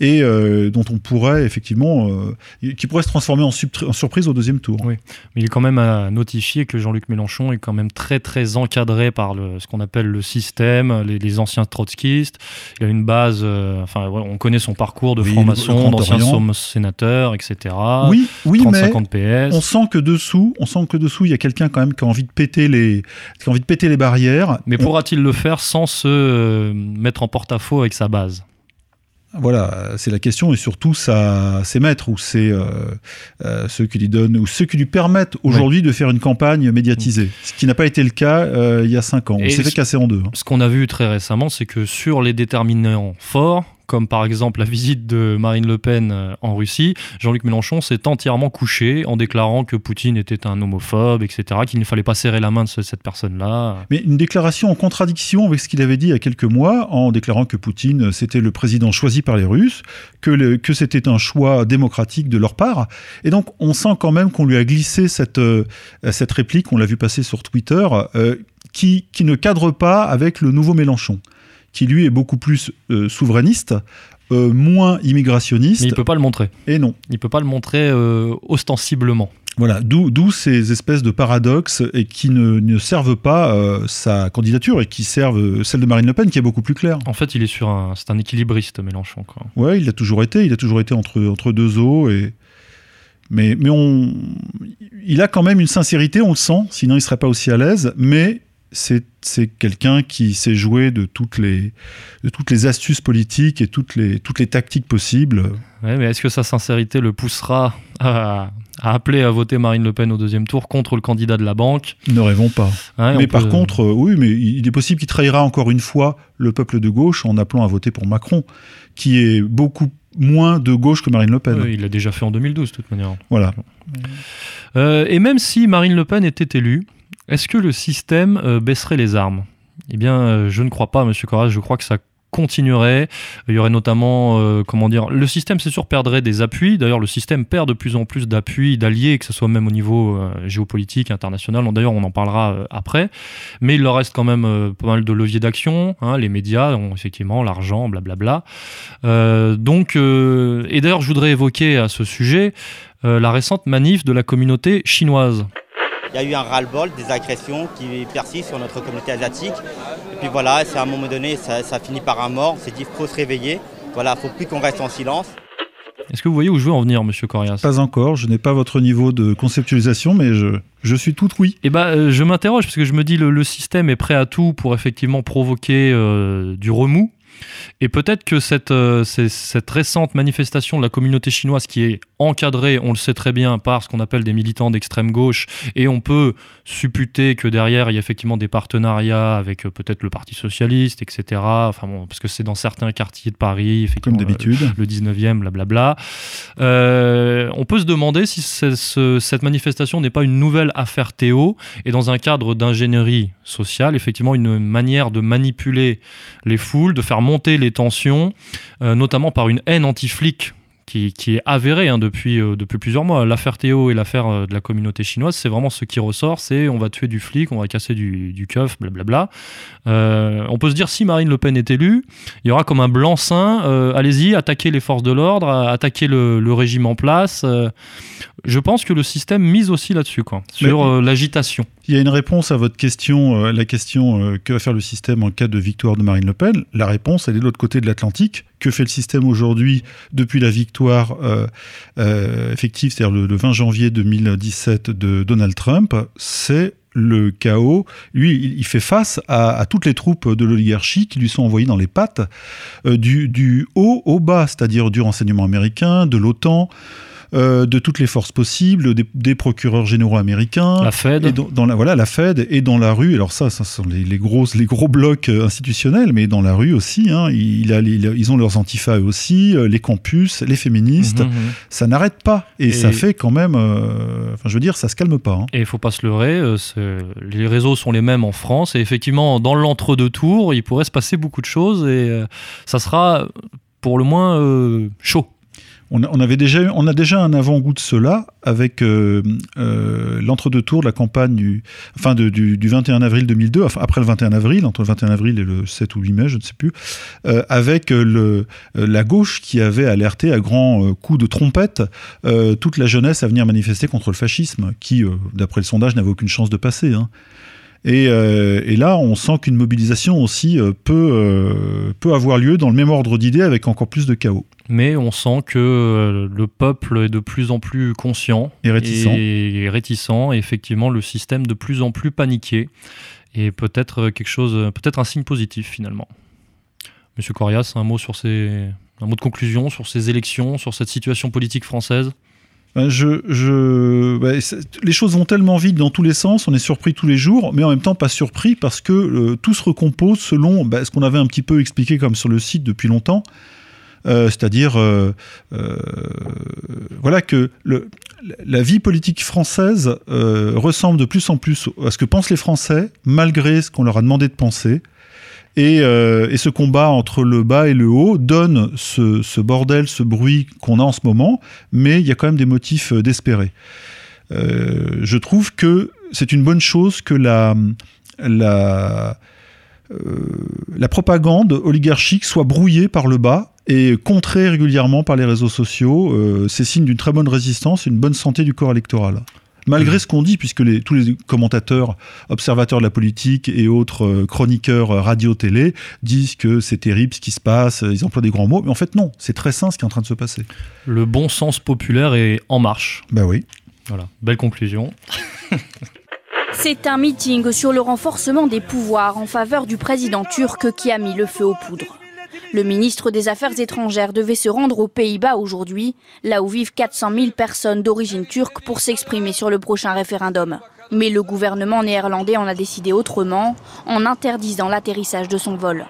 [SPEAKER 2] et euh, dont on pourrait effectivement, euh, qui pourrait se transformer en, en, surprise au deuxième tour.
[SPEAKER 1] Oui, mais il est quand même à notifier que Jean-Luc Mélenchon est quand même très très encadré par le, ce qu'on appelle le système, les, les, anciens trotskistes. Il a une base, euh, enfin, on connaît son parcours de
[SPEAKER 2] Oui,
[SPEAKER 1] franc-maçon, d'ancien sénateur, etc.
[SPEAKER 2] Oui, oui,
[SPEAKER 1] 30,
[SPEAKER 2] mais
[SPEAKER 1] 50 PS.
[SPEAKER 2] on sent que dessous, on sent que dessous, il y a quelqu'un quand même qui a envie de péter les, qui a envie de péter les barrières.
[SPEAKER 1] Mais pourra-t-il le faire sans se mettre en porte-à-faux avec sa base?
[SPEAKER 2] Voilà, c'est la question et surtout sa, ses maîtres ou ses, euh, euh, ceux qui lui donnent ou ceux qui lui permettent aujourd'hui de faire une campagne médiatisée, ce qui n'a pas été le cas euh, il y a cinq ans. On
[SPEAKER 1] Et
[SPEAKER 2] s'est fait casser en deux. hein.
[SPEAKER 1] Ce qu'on a vu très récemment, c'est que sur les déterminants forts, comme par exemple la visite de Marine Le Pen euh, en Russie, Jean-Luc Mélenchon s'est entièrement couché en déclarant que Poutine était un homophobe, etc., qu'il ne fallait pas serrer la main de ce- cette personne-là.
[SPEAKER 2] Mais une déclaration en contradiction avec ce qu'il avait dit il y a quelques mois, en déclarant que Poutine euh, c'était le président choisi par les Russes, que, c'était un choix démocratique de leur part. Et donc on sent quand même qu'on lui a glissé cette, euh, cette réplique, on l'a vu passer sur Twitter, qui, qui ne cadre pas avec le nouveau Mélenchon, qui lui est beaucoup plus euh, souverainiste, euh, moins immigrationniste.
[SPEAKER 1] Mais il peut pas le montrer.
[SPEAKER 2] Et non.
[SPEAKER 1] Il peut pas le montrer euh, ostensiblement.
[SPEAKER 2] Voilà, d'où ces espèces de paradoxes et qui ne, ne servent pas euh, sa candidature et qui servent celle de Marine Le Pen qui est beaucoup plus claire.
[SPEAKER 1] En fait, il est sur un, c'est un équilibriste Mélenchon. Quoi.
[SPEAKER 2] Ouais, il a toujours été, il a toujours été entre, entre deux eaux et mais mais on il a quand même une sincérité, on le sent, sinon il serait pas aussi à l'aise, mais c'est quelqu'un qui sait jouer de toutes les de toutes les astuces politiques et toutes les toutes les tactiques possibles.
[SPEAKER 1] Ouais, mais est-ce que sa sincérité le poussera à, à appeler à voter Marine Le Pen au deuxième tour contre le candidat de la banque?
[SPEAKER 2] Ne rêvons pas. Mais par
[SPEAKER 1] peut-
[SPEAKER 2] contre, euh, oui, mais il est possible qu'il trahira encore une fois le peuple de gauche en appelant à voter pour Macron, qui est beaucoup moins de gauche que Marine Le Pen.
[SPEAKER 1] Oui, il l'a déjà fait en 2012, de toute manière.
[SPEAKER 2] Voilà.
[SPEAKER 1] Euh, et même si Marine Le Pen était élue, est-ce que le système euh, baisserait les armes? Eh bien, euh, je ne crois pas, Monsieur Corral. Je crois que ça continuerait. Il y aurait notamment, euh, comment dire, le système, c'est sûr, perdrait des appuis. D'ailleurs, le système perd de plus en plus d'appuis, d'alliés, que ce soit même au niveau géopolitique, international. D'ailleurs, on en parlera après. Mais il leur reste quand même pas mal de leviers d'action. hein. les médias, ont, effectivement, l'argent, blablabla. Donc, et d'ailleurs, je voudrais évoquer à ce sujet la récente manif de la communauté chinoise.
[SPEAKER 8] Il y a eu un ras-le-bol, des agressions qui persistent sur notre communauté asiatique. Et puis voilà, c'est à un moment donné, ça, ça finit par un mort. On s'est dit, il faut se réveiller. Voilà, faut plus qu'on reste en silence.
[SPEAKER 1] Est-ce que vous voyez où je veux en venir, monsieur Corias?
[SPEAKER 2] Pas encore, je n'ai pas votre niveau de conceptualisation, mais je, je suis tout oui.
[SPEAKER 1] Eh ben, euh, je m'interroge parce que je me dis le, le système est prêt à tout pour effectivement provoquer euh, du remous. Et peut-être que cette, euh, cette récente manifestation de la communauté chinoise qui est encadrée, on le sait très bien, par ce qu'on appelle des militants d'extrême gauche, et on peut supputer que derrière il y a effectivement des partenariats avec euh, peut-être le Parti socialiste, etc. Enfin bon, parce que c'est dans certains quartiers de Paris, effectivement,
[SPEAKER 2] Comme d'habitude.
[SPEAKER 1] euh, le 19e, blablabla. Euh, on peut se demander si ce- cette manifestation n'est pas une nouvelle affaire Théo et dans un cadre d'ingénierie sociale, effectivement une manière de manipuler les foules, de faire monter les tensions, euh, notamment par une haine anti-flic qui, est avérée hein, depuis, euh, depuis plusieurs mois. L'affaire Théo et l'affaire euh, de la communauté chinoise, c'est vraiment ce qui ressort, c'est on va tuer du flic, on va casser du, du keuf, blablabla. On peut se dire si Marine Le Pen est élue, il y aura comme un blanc-seing, allez-y, attaquez les forces de l'ordre, attaquez le régime en place. Je pense que le système mise aussi là-dessus, quoi, sur euh, l'agitation.
[SPEAKER 2] Il y a une réponse à votre question, euh, la question euh, que va faire le système en cas de victoire de Marine Le Pen. La réponse, elle est de l'autre côté de l'Atlantique. Que fait le système aujourd'hui depuis la victoire effective, c'est-à-dire le, le 20 janvier 2017 de Donald Trump C'est le chaos. Lui, il, il fait face à, à toutes les troupes de l'oligarchie qui lui sont envoyées dans les pattes, euh, du, du haut au bas, c'est-à-dire du renseignement américain, de l'OTAN, euh, de toutes les forces possibles, des, des procureurs généraux américains,
[SPEAKER 1] La Fed.
[SPEAKER 2] et dans, dans la voilà la Fed et dans la rue. Alors ça, ça sont les, les grosses les gros blocs euh, institutionnels, mais dans la rue aussi. Hein, il a, ils ont leurs antifas eux aussi, euh, les campus, les féministes.
[SPEAKER 1] Mhm, mhm.
[SPEAKER 2] Ça n'arrête pas et,
[SPEAKER 1] Et-
[SPEAKER 2] ça fait quand même. euh, Enfin, je veux dire, ça se calme pas. hein.
[SPEAKER 1] Et il faut pas se leurrer, les réseaux sont les mêmes en France et effectivement dans l'entre-deux tours, il pourrait se passer beaucoup de choses et ça sera pour le moins euh, chaud.
[SPEAKER 2] On avait déjà, on a déjà un avant-goût de cela avec euh, euh, l'entre-deux tours de la campagne du, du, du 21 avril 2002, enfin après le 21 avril, entre le 21 avril et le 7 ou 8 mai, je ne sais plus, euh, avec la gauche qui avait alerté à grands coups de trompette toute la jeunesse à venir manifester contre le fascisme, qui, d'après le sondage, n'avait aucune chance de passer. hein. Et, euh, et là, on sent qu'une mobilisation aussi euh, peut, euh, peut avoir lieu dans le même ordre d'idées avec encore plus de chaos.
[SPEAKER 1] Mais on sent que le peuple est de plus en plus conscient
[SPEAKER 2] Et réticent.
[SPEAKER 1] et réticent, et effectivement le système de plus en plus paniqué et peut-être quelque chose, peut-être un signe positif finalement. Monsieur Corias, un mot sur ces, un mot de conclusion sur ces élections, sur cette situation politique française?
[SPEAKER 2] Ben, Je, je, les choses vont tellement vite dans tous les sens, on est surpris tous les jours, mais en même temps pas surpris parce que euh, tout se recompose selon ben, ce qu'on avait un petit peu expliqué comme sur le site depuis longtemps. Euh, c'est-à-dire euh, voilà que la vie politique française ressemble de plus en plus à ce que pensent les Français, malgré ce qu'on leur a demandé de penser. Et, euh, et ce combat entre le bas et le haut donne ce, bordel, ce bruit qu'on a en ce moment, mais il y a quand même des motifs euh, d'espérer. Euh, je trouve que c'est une bonne chose que la, propagande oligarchique soit brouillée par le bas et contrée régulièrement par les réseaux sociaux. C'est signe d'une très bonne résistance et une bonne santé du corps électoral. Malgré ce qu'on dit, puisque les- tous les commentateurs, observateurs de la politique et autres euh, chroniqueurs euh, radio-télé disent que c'est terrible ce qui se passe, euh, ils emploient des grands mots, mais en fait non, c'est très sain ce qui est en train de se passer.
[SPEAKER 1] Le bon sens populaire est en marche.
[SPEAKER 2] Bah oui.
[SPEAKER 1] Voilà, belle conclusion.
[SPEAKER 9] C'est un meeting sur le renforcement des pouvoirs en faveur du président turc qui a mis le feu aux poudres. Le ministre des Affaires étrangères devait se rendre aux Pays-Bas aujourd'hui, là où vivent 400 000 personnes d'origine turque pour s'exprimer sur le prochain référendum. Mais le gouvernement néerlandais en a décidé autrement, en interdisant l'atterrissage de son vol.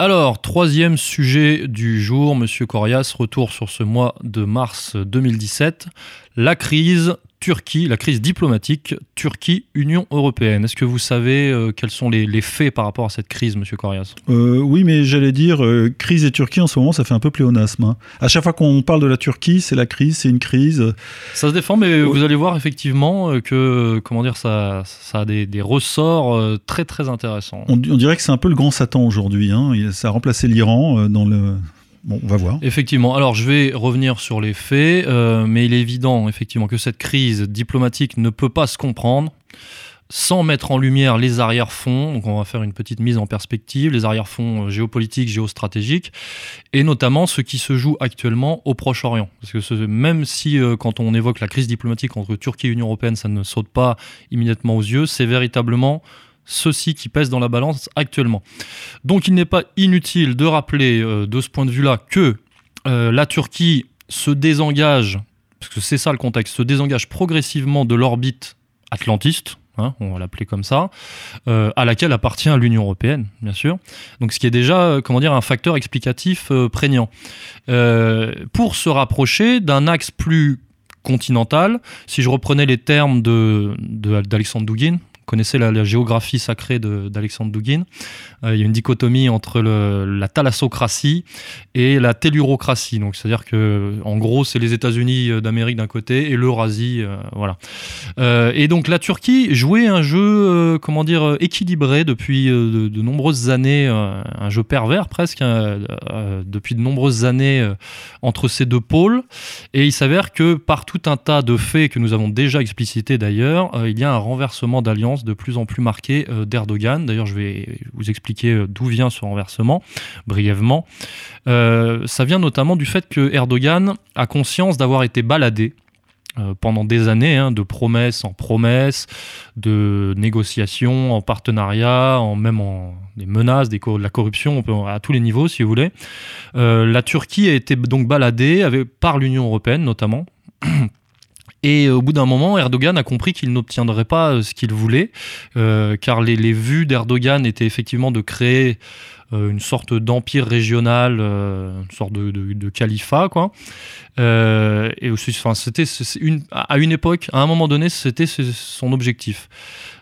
[SPEAKER 1] Alors, troisième sujet du jour, Monsieur Corias, retour sur ce mois de mars 2017, la crise Turquie, la crise diplomatique Turquie-Union européenne. Est-ce que vous savez euh, quels sont les, les faits par rapport à cette crise, Monsieur Corias?
[SPEAKER 2] Euh, oui, mais j'allais dire, euh, crise et Turquie en ce moment, ça fait un peu pléonasme. hein. À chaque fois qu'on parle de la Turquie, c'est la crise, c'est une crise.
[SPEAKER 1] Ça se défend, mais vous allez voir effectivement que, comment dire, ça, ça a des, des ressorts très très intéressants.
[SPEAKER 2] On, on dirait que c'est un peu le grand Satan aujourd'hui. Hein. Ça a remplacé l'Iran dans le. Bon, on va voir.
[SPEAKER 1] Effectivement. Alors, je vais revenir sur les faits, euh, mais il est évident, effectivement, que cette crise diplomatique ne peut pas se comprendre sans mettre en lumière les arrière-fonds. Donc, on va faire une petite mise en perspective, les arrière-fonds euh, géopolitiques, géostratégiques, et notamment ce qui se joue actuellement au Proche-Orient. Parce que même si, euh, quand on évoque la crise diplomatique entre Turquie et Union européenne, ça ne saute pas immédiatement aux yeux, c'est véritablement ceci qui pèse dans la balance actuellement. Donc il n'est pas inutile de rappeler euh, de ce point de vue-là que euh, la Turquie se désengage, parce que c'est ça le contexte, se désengage progressivement de l'orbite atlantiste, hein, on va l'appeler comme ça, euh, à laquelle appartient l'Union européenne, bien sûr. Donc ce qui est déjà, comment dire, un facteur explicatif prégnant. Pour se rapprocher d'un axe plus continental, si je reprenais les termes de, de- d'Alexandre vous connaissez la, géographie sacrée d'Alexandre Douguin, euh, il y a une dichotomie entre la thalassocratie et la tellurocratie. Donc, c'est-à-dire que, en gros, c'est les États-Unis euh, d'Amérique d'un côté et l'Eurasie, euh, voilà. Et donc, la Turquie jouait un jeu, comment dire, équilibré depuis euh, de, nombreuses années, un jeu pervers presque, hein, depuis de nombreuses années entre ces deux pôles. Et il s'avère que par tout un tas de faits que nous avons déjà explicités d'ailleurs, il y a un renversement d'alliance de plus en plus marqué euh, d'Erdogan. D'ailleurs, je vais vous expliquer euh, d'où vient ce renversement brièvement. Euh, ça vient notamment du fait que Erdogan a conscience d'avoir été baladé pendant des années, hein, de promesse en promesse, de négociations en partenariat, en même en des menaces, des de la corruption, à tous les niveaux si vous voulez. La Turquie a été donc baladée par l'Union européenne notamment. Et au bout d'un moment, Erdogan a compris qu'il n'obtiendrait pas euh, ce qu'il voulait, euh, car les, les vues d'Erdogan étaient effectivement de créer euh, une sorte d'empire régional, une sorte de, califat, quoi. Et aussi, enfin, c'était une, à une époque, à un moment donné, c'était son objectif.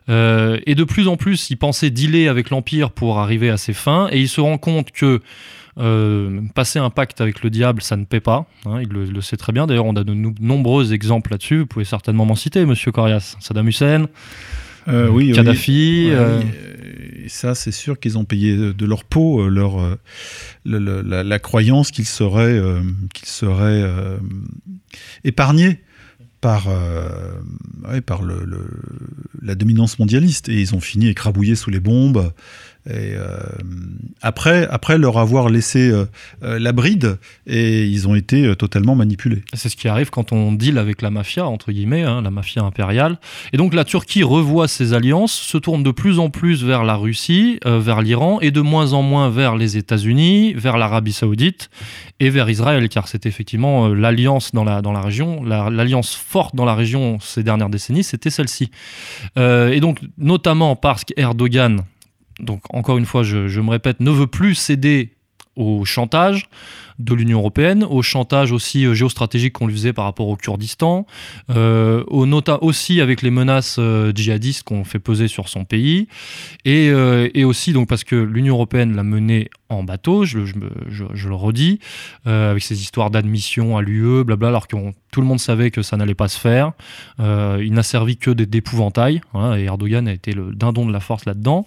[SPEAKER 1] Et de plus en plus, il pensait dealer avec l'empire pour arriver à ses fins, et il se rend compte que euh, passer un pacte avec le diable, ça ne paie pas. hein, il le, le sait très bien. D'ailleurs, on a de nombreux exemples là-dessus. Vous pouvez certainement m'en citer, Monsieur Corias. Saddam Hussein,
[SPEAKER 2] Euh, oui.
[SPEAKER 1] Kadhafi. Euh,
[SPEAKER 2] oui, euh, Et ça, c'est sûr qu'ils ont payé de leur peau leur, le- le- la, la croyance qu'ils seraient, qu'ils seraient épargnés par, euh, ouais, par le, le- la dominance mondialiste. Et ils ont fini écrabouillés sous les bombes. Euh, après, après leur avoir laissé euh, euh, la bride, et ils ont été totalement manipulés.
[SPEAKER 1] C'est ce qui arrive quand on deal avec la mafia, entre guillemets, hein, la mafia impériale. Et donc la Turquie revoit ses alliances, se tourne de plus en plus vers la Russie, vers l'Iran, et de moins en moins vers les États-Unis, vers l'Arabie saoudite et vers Israël, car c'est effectivement l'alliance dans la, dans la région, la- l'alliance forte dans la région ces dernières décennies, c'était celle-ci. Et donc notamment parce qu'Erdogan, donc encore une fois, je, me répète, ne veut plus céder au chantage de l'Union européenne, au chantage aussi euh, géostratégique qu'on lui faisait par rapport au Kurdistan, euh, au nota aussi avec les menaces euh, djihadistes qu'on fait peser sur son pays, et, aussi parce que l'Union européenne l'a mené en bateau, je, le redis, euh, avec ces histoires d'admission à l'UE, blabla, alors que tout le monde savait que ça n'allait pas se faire. Euh, il n'a servi que d'é- d'épouvantail, hein, et Erdogan a été le dindon de la force là-dedans.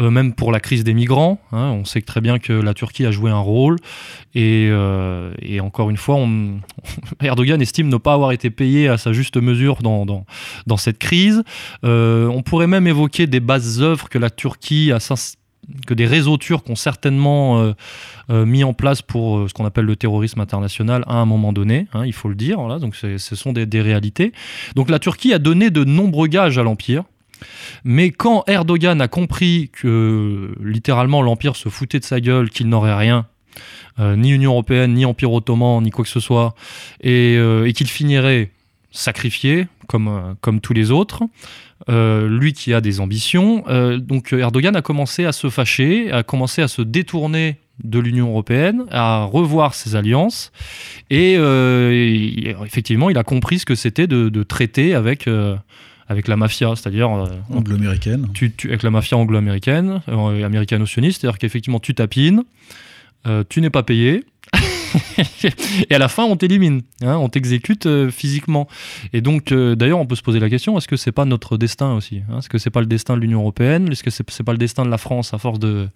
[SPEAKER 1] Euh, même pour la crise des migrants, hein, on sait très bien que la Turquie a joué un rôle, et, encore une fois, Erdogan estime ne pas avoir été payé à sa juste mesure dans, dans, cette crise. On pourrait même évoquer des bases œuvres que la Turquie a que des réseaux turcs ont certainement euh, euh, mis en place pour euh, ce qu'on appelle le terrorisme international à un moment donné, hein, il faut le dire. Donc ce sont des, réalités. Donc la Turquie a donné de nombreux gages à l'empire. Mais quand Erdogan a compris que littéralement l'empire se foutait de sa gueule, qu'il n'aurait rien, ni Union européenne, ni Empire ottoman, ni quoi que ce soit, et qu'il finirait sacrifié comme, euh, comme tous les autres, euh, lui qui a des ambitions, euh, donc Erdogan a commencé à se fâcher, a commencé à se détourner de l'Union européenne, à revoir ses alliances, et, euh, et effectivement, il a compris ce que c'était de, de traiter avec, euh, avec la mafia, c'est-à-dire euh,
[SPEAKER 2] Anglo-américaine.
[SPEAKER 1] avec la mafia anglo-américaine, américano-sioniste, c'est-à-dire qu'effectivement tu tapines, tu n'es pas payé. et à la fin, on t'élimine, hein, on t'exécute euh, physiquement. Et donc, euh, d'ailleurs, on peut se poser la question est-ce que c'est pas notre destin aussi hein? Est-ce que c'est pas le destin de l'Union européenne? Est-ce que c'est c'est pas le destin de la France à force de,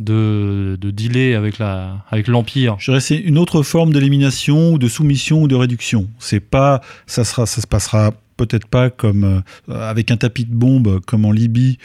[SPEAKER 1] de, de dealer avec la avec l'empire?
[SPEAKER 2] Je dirais c'est une autre forme d'élimination de soumission ou de réduction. C'est pas, ça sera, se passera peut-être pas comme euh, avec un tapis de bombe comme en Libye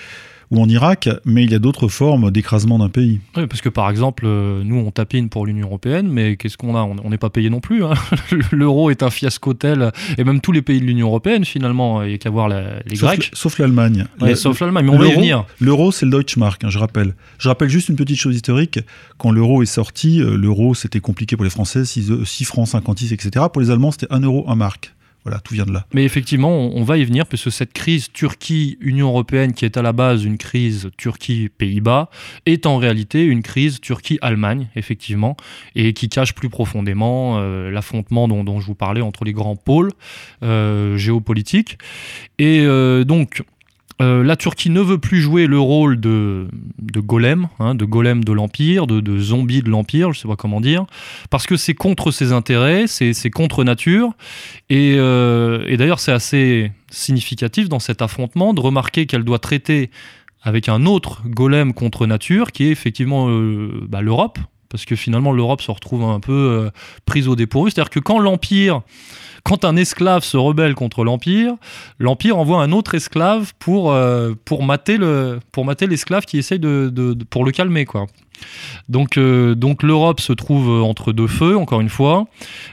[SPEAKER 2] ou en Irak, mais il y a d'autres formes d'écrasement d'un pays.
[SPEAKER 1] Oui, parce que par exemple, euh, nous on tapine pour l'Union européenne, mais qu'est-ce qu'on a? On n'est pas payé non plus. hein. L'euro est un fiasco tel, et même tous les pays de l'Union européenne finalement, il n'y a qu'à voir la- les
[SPEAKER 2] sauf,
[SPEAKER 1] Grecs.
[SPEAKER 2] sauf l'Allemagne.
[SPEAKER 1] Ouais, sauf l'Allemagne, mais on va y
[SPEAKER 2] l'euro-
[SPEAKER 1] venir.
[SPEAKER 2] L'euro, c'est le Deutschmark, hein, je rappelle. Je rappelle juste une petite chose historique. Quand l'euro est sorti, euh, l'euro, c'était compliqué pour les Français, 6, francs 56, etc. Pour les Allemands, c'était 1 euro, 1 marque. Voilà, tout vient de là.
[SPEAKER 1] Mais effectivement, on, va y venir, puisque cette crise Turquie-Union européenne, qui est à la base une crise Turquie-Pays-Bas, est en réalité une crise Turquie-Allemagne, effectivement, et qui cache plus profondément euh, l'affrontement dont, dont je vous parlais entre les grands pôles euh, géopolitiques. Et euh, donc, euh, la Turquie ne veut plus jouer le rôle de, golem, hein, de golem de l'Empire, de, zombie de l'Empire, je ne sais pas comment dire, parce que c'est contre ses intérêts, c'est contre nature. Et, euh, et d'ailleurs, c'est assez significatif dans cet affrontement de remarquer qu'elle doit traiter avec un autre golem contre nature, qui est effectivement euh, bah, l'Europe, parce que finalement l'Europe se retrouve un peu prise au dépourvu. C'est-à-dire que quand l'Empire quand un esclave se rebelle contre l'Empire, l'Empire envoie un autre esclave pour, euh, pour mater le l'esclave qui essaye de, pour le calmer quoi. Donc, euh, donc l'Europe se trouve entre deux feux, encore une fois,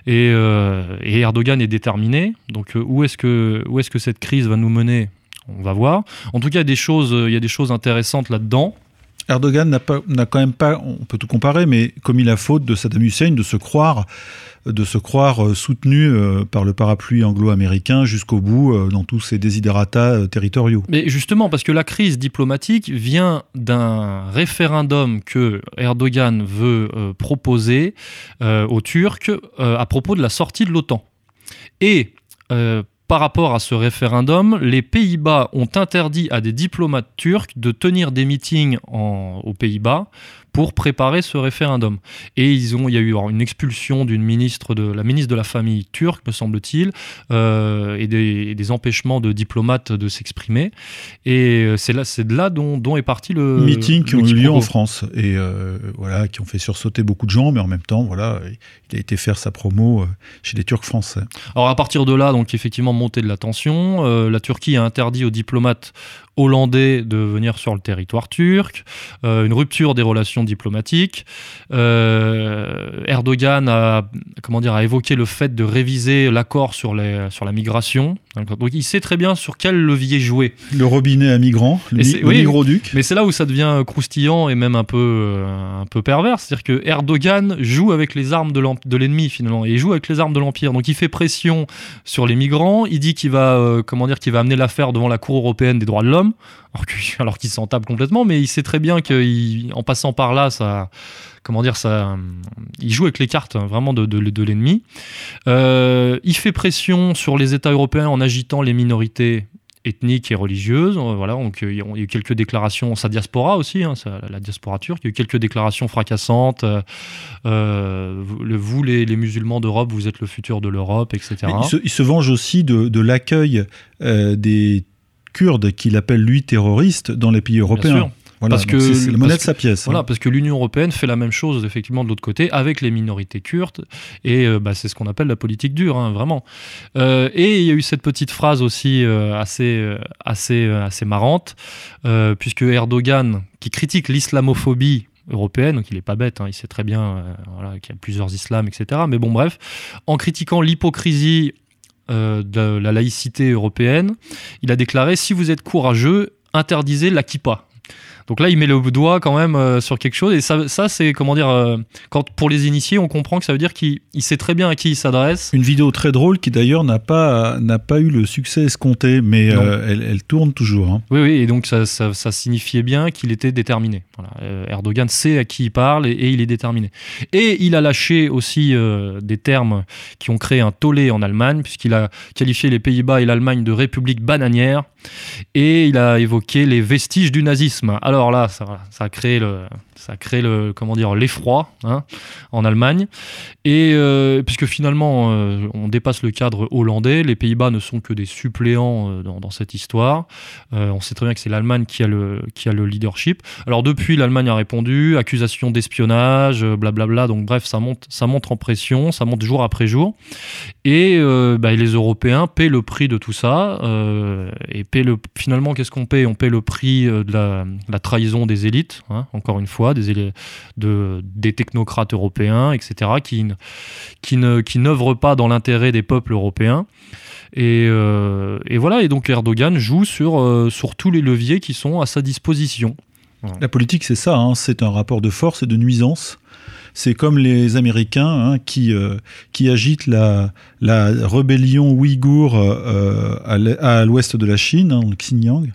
[SPEAKER 1] et, euh, Erdogan est déterminé. Donc euh, où est-ce que, où est-ce que cette crise va nous mener? On va voir. En tout cas, il y a des choses, il y a des choses intéressantes là-dedans.
[SPEAKER 2] Erdogan n'a quand même pas, on peut tout comparer, mais commis la faute de Saddam Hussein de se croire de se croire euh, soutenu euh, par le parapluie anglo-américain jusqu'au bout euh, dans tous ses désidératas territoriaux.
[SPEAKER 1] Mais justement, parce que la crise diplomatique vient d'un référendum que Erdogan veut proposer aux Turcs à propos de la sortie de l'OTAN. Et par rapport à ce référendum, les Pays-Bas ont interdit à des diplomates turcs de tenir des meetings aux Pays-Bas pour préparer ce référendum. Et ils ont, il y a eu une expulsion d'une ministre de la ministre de la famille turque, me semble-t-il, euh, et, des, empêchements de diplomates de s'exprimer. Et euh, c'est là, c'est de là dont, dont, est parti le
[SPEAKER 2] meeting qui ont eu lieu en France et euh, voilà, qui ont fait sursauter beaucoup de gens, mais en même temps, voilà, il a été faire sa promo chez les Turcs français.
[SPEAKER 1] Alors à partir de là, donc effectivement, montée de la tension. la Turquie a interdit aux diplomates hollandais de venir sur le territoire turc, euh, une rupture des relations diplomatiques. Euh, Erdogan a, évoqué le fait de réviser l'accord sur la migration. Donc il sait très bien sur quel levier jouer.
[SPEAKER 2] Le robinet à migrants, le, mi
[SPEAKER 1] Mais c'est là où ça devient croustillant et même un peu, euh, un peu pervers. C'est-à-dire que Erdogan joue avec les armes de l'ennemi finalement, et il joue avec les armes de l'Empire. Donc il fait pression sur les migrants, il dit qu'il va, comment dire, qu'il va amener l'affaire devant la Cour européenne des droits de l'homme alors qu'il s'en tape complètement, mais il sait très bien qu'en passant par là, ça, comment dire, ça, il joue avec les cartes hein, vraiment de, de, l'ennemi. Euh, il fait pression sur les États européens en agitant les minorités ethniques et religieuses. Euh, voilà, donc il y a eu quelques déclarations, sa diaspora aussi, hein, la diaspora turque, il y a eu quelques déclarations fracassantes. Euh, vous, les, musulmans d'Europe, vous êtes le futur de l'Europe, etc.
[SPEAKER 2] Il se, venge aussi de, de l'accueil des Kurde qu'il appelle lui terroriste dans les pays européens. Voilà, parce que c'est la monnaie de sa pièce.
[SPEAKER 1] Voilà, hein. parce que l'Union européenne fait la même chose effectivement de l'autre côté avec les minorités kurdes et euh, bah, c'est ce qu'on appelle la politique dure, hein, vraiment. Euh, et il y a eu cette petite phrase aussi euh, assez assez assez marrante puisque Erdogan qui critique l'islamophobie européenne, donc il n'est pas bête, hein, il sait très bien qu'il y a plusieurs islams, etc. Mais bon, bref, en critiquant l'hypocrisie de la laïcité européenne, il a déclaré si vous êtes courageux, interdisez la kippa. Donc là, il met le doigt quand même euh, sur quelque chose. Et ça, ça c'est comment dire, euh, quand pour les initiés, on comprend que ça veut dire qu'il sait très bien à qui il s'adresse.
[SPEAKER 2] Une vidéo très drôle qui d'ailleurs n'a pas, n'a pas eu le succès escompté, mais euh, elle, tourne toujours. Hein.
[SPEAKER 1] Oui, oui, et donc ça, ça, signifiait bien qu'il était déterminé. Erdogan sait à qui il parle et, et, il est déterminé. Et il a lâché aussi des termes qui ont créé un tollé en Allemagne, puisqu'il a qualifié les Pays-Bas et l'Allemagne de république bananière. Et il a évoqué les vestiges du nazisme. Alors là, ça, ça a créé le, ça crée le comment dire l'effroi hein, en Allemagne et euh, puisque finalement euh, on dépasse le cadre hollandais les Pays-Bas ne sont que des suppléants euh, dans, cette histoire. On sait très bien que c'est l'Allemagne qui a le qui a le leadership. Alors depuis l'Allemagne a répondu accusation d'espionnage blablabla. Donc bref ça monte ça monte en pression ça monte jour après jour. Et bah, les Européens paient le prix de tout ça et paient le finalement qu'est-ce qu'on paie? On paie le prix de la, la trahison des élites hein, encore une fois des, de, des technocrates européens, etc., qui, qui, ne, qui n'œuvrent pas dans l'intérêt des peuples européens. Et, euh, et, voilà, et donc Erdogan joue sur, euh, sur tous les leviers qui sont à sa disposition.
[SPEAKER 2] La politique, c'est ça, hein. c'est un rapport de force et de nuisance. C'est comme les Américains hein, qui, euh, qui agitent la, la rébellion ouïghour à l'ouest de la Chine, hein, le Xinjiang.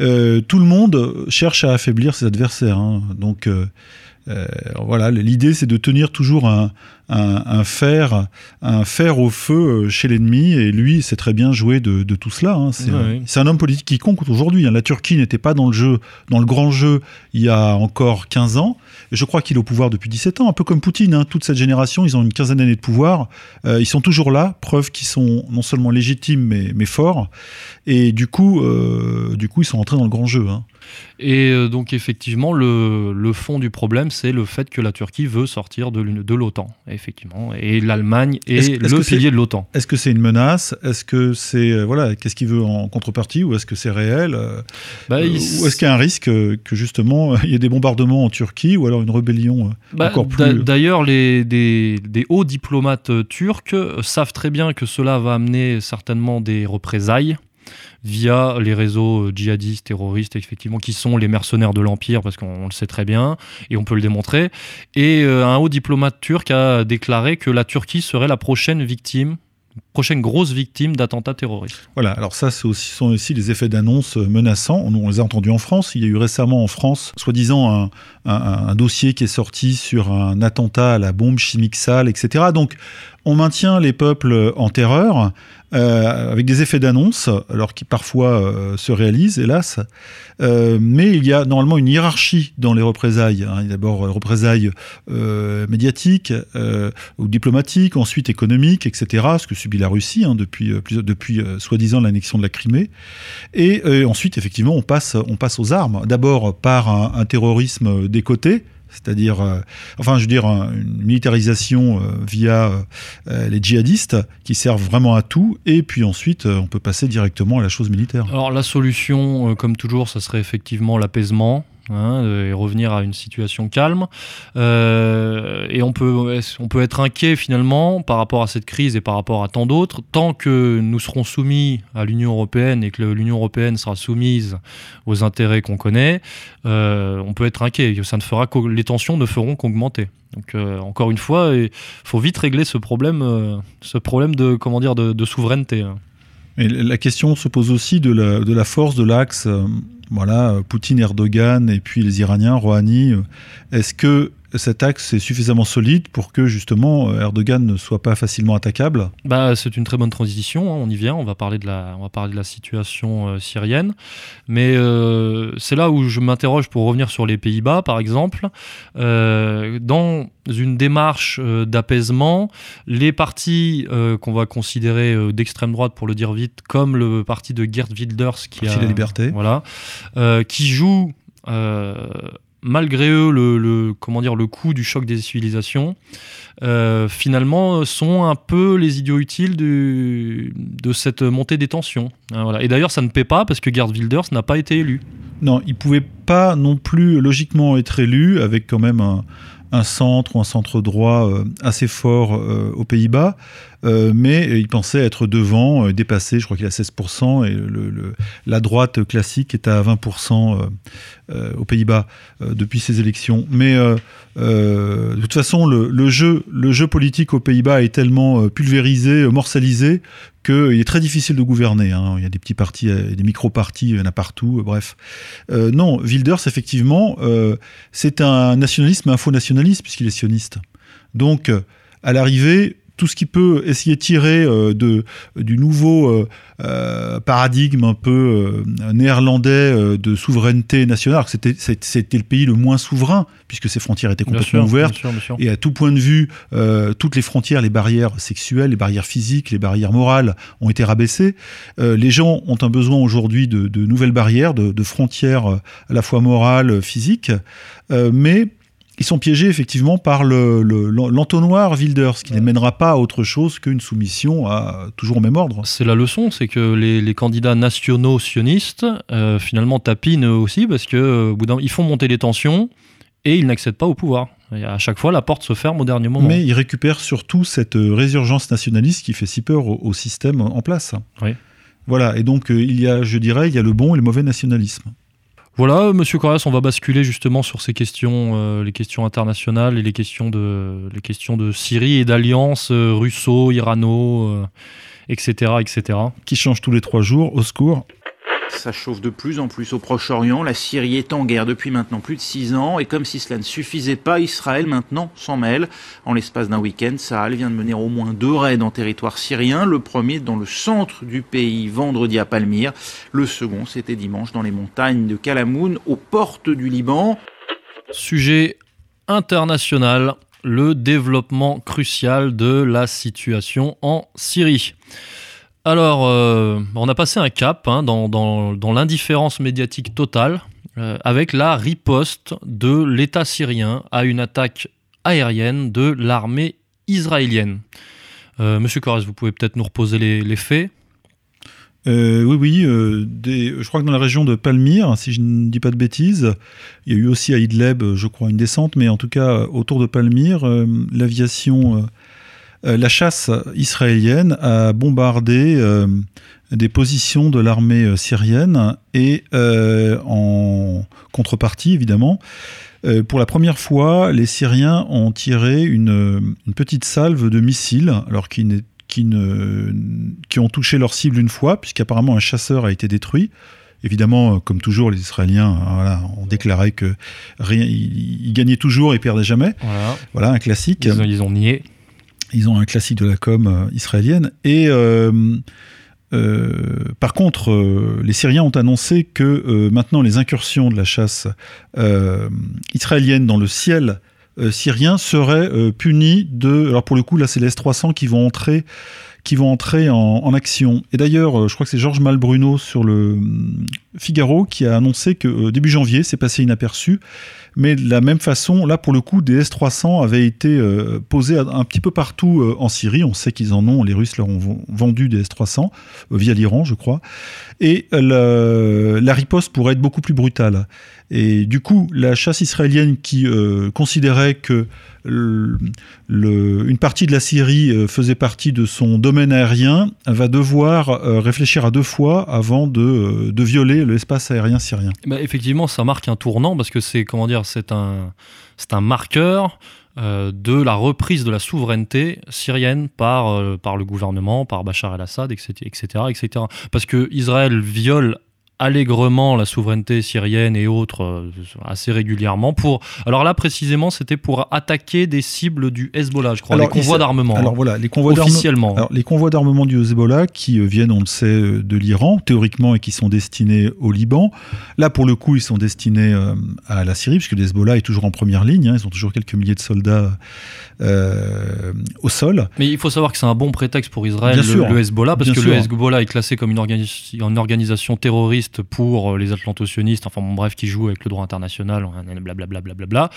[SPEAKER 2] Euh, tout le monde cherche à affaiblir ses adversaires. Hein. Donc euh, euh, voilà, l'idée c'est de tenir toujours un, un, fer, un fer au feu chez l'ennemi, et lui c'est très bien joué de, tout cela. Hein. C'est un, homme politique qui compte aujourd'hui. Hein. La Turquie n'était pas dans le jeu, dans le grand jeu, il y a encore 15 ans. Je crois qu'il est au pouvoir depuis 17 ans, un peu comme Poutine. Toute cette génération, ils ont une quinzaine d'années de pouvoir. ils sont toujours là, preuve qu'ils sont non seulement légitimes mais, mais forts. Et du coup, euh, du coup, ils sont rentrés dans le grand jeu. Hein.
[SPEAKER 1] Et euh, donc effectivement, le, le, fond du problème, c'est le fait que la Turquie veut sortir de, l'OTAN, effectivement, et l'Allemagne est, le pilier de l'OTAN.
[SPEAKER 2] Est-ce que c'est une menace? Est-ce que c'est euh, voilà, qu'est-ce qu'il veut en contrepartie, ou est-ce que c'est réel? Bah, Ou est-ce qu'il y a un risque que justement il y ait des bombardements en Turquie, ou alors une rébellion bah, encore plus
[SPEAKER 1] D'ailleurs, les des, des, hauts diplomates turcs savent très bien que cela va amener certainement des représailles via les réseaux djihadistes, terroristes, effectivement, qui sont les mercenaires de l'Empire, parce qu'on le sait très bien, et on peut le démontrer. Et un haut diplomate turc a déclaré que la Turquie serait la prochaine victime prochaine grosse victime d'attentats terroristes.
[SPEAKER 2] Voilà, alors ça, ce sont aussi les effets d'annonce menaçants. On, les a entendus en France. Il y a eu récemment en France, soi-disant, un, dossier qui est sorti sur un attentat à la bombe chimique sale, etc. Donc, on maintient les peuples en terreur. Euh, avec des effets d'annonce, alors qui parfois euh, se réalisent, hélas. Euh, mais il y a normalement une hiérarchie dans les représailles. Hein. D'abord représailles médiatiques ou diplomatiques, ensuite économiques, etc., ce que subit la Russie hein, depuis, depuis soi-disant l'annexion de la Crimée. Et ensuite, effectivement, on passe, on passe aux armes. D'abord par un, un terrorisme des côtés, c'est-à-dire, euh, enfin, je veux dire, une militarisation euh, via euh, les djihadistes qui servent vraiment à tout, et puis ensuite, on peut passer directement à la chose militaire.
[SPEAKER 1] Alors, la solution, comme toujours, ça serait effectivement l'apaisement. Hein, et revenir à une situation calme. Euh, et on peut, on peut être inquiet finalement par rapport à cette crise et par rapport à tant d'autres. Tant que nous serons soumis à l'Union européenne et que l'Union européenne sera soumise aux intérêts qu'on connaît, euh, on peut être inquiet. Ça ne fera les tensions ne feront qu'augmenter. Donc euh, encore une fois, il faut vite régler ce problème, ce problème de comment dire de, souveraineté. Hein.
[SPEAKER 2] Et la question se pose aussi de la force de l'axe voilà, Poutine, Erdogan et puis les Iraniens, Rouhani. Est-ce que cet axe est suffisamment solide pour que justement Erdogan ne soit pas facilement attaquable
[SPEAKER 1] bah, C'est une très bonne transition, hein, on y vient, on va parler de la, on va parler de la situation euh, syrienne. Mais euh, c'est là où je m'interroge pour revenir sur les Pays-Bas, par exemple. Euh, dans une démarche d'apaisement, les partis qu'on va considérer d'extrême droite, pour le dire vite, comme le parti de Geert Wilders, qui
[SPEAKER 2] a, la liberté.
[SPEAKER 1] Voilà, qui joue malgré eux, le, comment dire, le coût du choc des civilisations, euh, finalement, sont un peu les idiots utiles de cette montée des tensions. Hein, voilà. Et d'ailleurs, ça ne paie pas parce que Gerd Wilders n'a pas été élu.
[SPEAKER 2] Non, il pouvait pas non plus logiquement être élu avec quand même un, un centre ou un centre droit euh, assez fort euh, aux Pays-Bas, euh, mais il pensait être devant, dépassé, je crois qu'il a 16%, et la droite classique est à 20% aux Pays-Bas depuis ces élections. Mais de toute façon, le, jeu, le jeu politique aux Pays-Bas est tellement pulvérisé, morcelisé, qu'il est très difficile de gouverner. Hein. Il y a des petits partis, des micro-partis, il y en a partout, bref. non, Wilders, effectivement, c'est un nationalisme, un faux nationaliste, puisqu'il est sioniste. Donc, à l'arrivée, tout ce qui peut essayer de tirer euh, de, du nouveau euh, euh, paradigme un peu néerlandais de souveraineté nationale, c'était, c'était le pays le moins souverain, puisque ses frontières étaient complètement ouvertes, et à tout point de vue, toutes les frontières, les barrières sexuelles, les barrières physiques, les barrières morales ont été rabaissées. les gens ont un besoin aujourd'hui de, de, nouvelles barrières, de, de, frontières à la fois morales, physiques, mais ils sont piégés effectivement par l'entonnoir le, Wilders, qui ne mènera pas à autre chose qu'une soumission à toujours au même ordre.
[SPEAKER 1] C'est la leçon, c'est que les, candidats nationaux sionistes euh, finalement tapinent aussi parce que euh, ils font monter les tensions et ils n'accèdent pas au pouvoir. Et à chaque fois, la porte se ferme au dernier moment.
[SPEAKER 2] Mais ils récupèrent surtout cette résurgence nationaliste qui fait si peur au, système en place.
[SPEAKER 1] Oui.
[SPEAKER 2] Voilà, et donc euh, il y a, je dirais, il y a le bon et le mauvais nationalisme.
[SPEAKER 1] Voilà, Monsieur Correas, on va basculer justement sur ces questions, euh, les questions internationales et les questions de, les questions de Syrie et d'alliances euh, russo-irano, etc., euh, etc.
[SPEAKER 2] Qui changent tous les trois jours, au secours.
[SPEAKER 10] Ça chauffe de plus en plus au Proche-Orient. La Syrie est en guerre depuis maintenant plus de six ans. Et comme si cela ne suffisait pas, Israël maintenant s'en mêle. En l'espace d'un week-end, Sahel vient de mener au moins deux raids en territoire syrien. Le premier dans le centre du pays, vendredi à Palmyre. Le second, c'était dimanche dans les montagnes de Kalamoun, aux portes du Liban.
[SPEAKER 1] Sujet international le développement crucial de la situation en Syrie. Alors, euh, on a passé un cap hein, dans, l'indifférence médiatique totale euh, avec la riposte de l'État syrien à une attaque aérienne de l'armée israélienne. Euh, Monsieur Corres, vous pouvez peut-être nous reposer les, faits
[SPEAKER 2] oui, oui. je crois que dans la région de Palmyre, si je ne dis pas de bêtises, il y a eu aussi à Idleb, je crois, une descente, mais en tout cas, autour de Palmyre, l'aviation la chasse israélienne a bombardé euh, des positions de l'armée euh, syrienne et euh, en contrepartie, évidemment, euh, pour la première fois, les Syriens ont tiré une, une petite salve de missiles, alors qui, qui, ne, qui ont touché leur cible une fois, puisqu'apparemment un chasseur a été détruit. Évidemment, euh, comme toujours, les Israéliens euh, voilà, ont déclaré que rien, ils, ils gagnaient toujours et perdaient jamais.
[SPEAKER 1] Voilà.
[SPEAKER 2] Voilà un classique.
[SPEAKER 1] Ils ont, ils ont nié.
[SPEAKER 2] Ils ont un classique de la com euh, israélienne. Et euh, euh, par contre, les Syriens ont annoncé que maintenant les incursions de la chasse israélienne dans le ciel syrien seraient punies de. Alors pour le coup, là, c'est les S-300 qui vont entrer qui vont entrer en, en action. Et d'ailleurs, je crois que c'est Georges Malbruno sur le Figaro qui a annoncé que début janvier, c'est passé inaperçu, mais de la même façon, là pour le coup, des S-300 avaient été euh, posés un petit peu partout euh, en Syrie. On sait qu'ils en ont, les Russes leur ont vendu des S-300 euh, via l'Iran, je crois. Et la riposte pourrait être beaucoup plus brutale. Et du coup, la chasse israélienne qui considérait que une partie de la Syrie faisait partie de son domaine aérien va devoir réfléchir à deux fois avant de, de violer l'espace aérien syrien.
[SPEAKER 1] Bah, effectivement, ça marque un tournant parce que c'est comment dire, c'est un, un marqueur euh, de la reprise de la souveraineté syrienne par, euh, par le gouvernement, par Bachar el-Assad, etc., etc., etc. Parce que Israël viole allègrement la souveraineté syrienne et autres euh, assez régulièrement pour alors là précisément c'était pour attaquer des cibles du Hezbollah je crois les
[SPEAKER 2] Alors,
[SPEAKER 1] convois
[SPEAKER 2] il-
[SPEAKER 1] d'armement
[SPEAKER 2] Alors
[SPEAKER 1] hein,
[SPEAKER 2] voilà, les convois
[SPEAKER 1] officiellement
[SPEAKER 2] Alors, les convois d'armement du Hezbollah qui euh, viennent, on le sait, euh, de l'Iran, théoriquement, et qui sont destinés au Liban. Là, pour le coup, ils sont destinés à la Syrie, puisque le Hezbollah est toujours en première ligne. hein. ils ont toujours quelques milliers de soldats euh, au sol.
[SPEAKER 1] Mais il faut savoir que c'est un bon prétexte pour Israël,
[SPEAKER 2] Bien
[SPEAKER 1] le,
[SPEAKER 2] sûr.
[SPEAKER 1] le Hezbollah, parce que le. Hezbollah est classé comme une, organis- une organisation terroriste pour euh, les atlantocionistes, enfin bon, bref, qui joue avec le droit international, blablabla. Bla,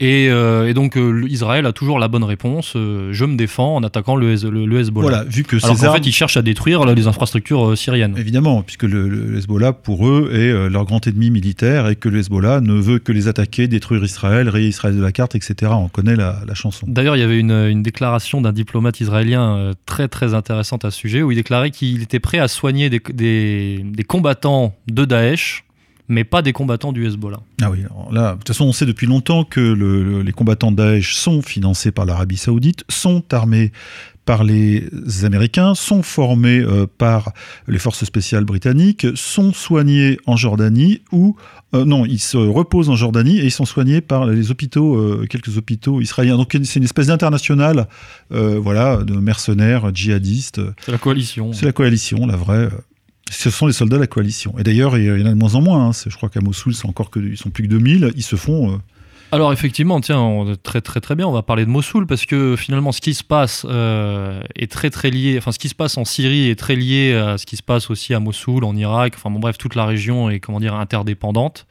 [SPEAKER 1] et, euh, et donc euh, Israël a toujours la bonne réponse, je me défends en attaquant le, Hez- le- le Hezbollah.
[SPEAKER 2] Voilà, vu que
[SPEAKER 1] Alors qu'en
[SPEAKER 2] armes-
[SPEAKER 1] fait, ils cherchent à détruire là, les infrastructures syriennes.
[SPEAKER 2] Évidemment, puisque le, Hezbollah, pour eux, est leur grand ennemi militaire et que le Hezbollah ne veut que les attaquer, détruire Israël, rayer Israël de la carte, etc. On connaît la, la chanson.
[SPEAKER 1] D'ailleurs, il y avait une, déclaration d'un diplomate israélien euh, très très intéressante à ce sujet, où il déclarait qu'il était prêt à soigner des, combattants de Daesh, mais pas des combattants du Hezbollah.
[SPEAKER 2] Ah oui, là, de toute façon, on sait depuis longtemps que le- le- les combattants de Daesh sont financés par l'Arabie Saoudite, sont armés par les Américains, sont formés euh, par les forces spéciales britanniques, sont soignés en Jordanie ou euh, non, ils se reposent en Jordanie et ils sont soignés par les hôpitaux, euh, quelques hôpitaux israéliens. Donc c'est une espèce d'international, euh, voilà, de mercenaires, djihadistes.
[SPEAKER 1] C'est la coalition.
[SPEAKER 2] C'est la coalition, la vraie. Ce sont les soldats de la coalition. Et d'ailleurs, il y en a de moins en moins. hein. Je crois qu'à Mossoul, c'est encore que ils sont plus que 2000. Ils se font.
[SPEAKER 1] Alors effectivement, tiens, on- très très très bien, on va parler de Mossoul parce que finalement ce qui se passe euh, est très très lié, enfin ce qui se passe en Syrie est très lié à ce qui se passe aussi à Mossoul, en Irak, enfin bon bref, toute la région est comment dire interdépendante.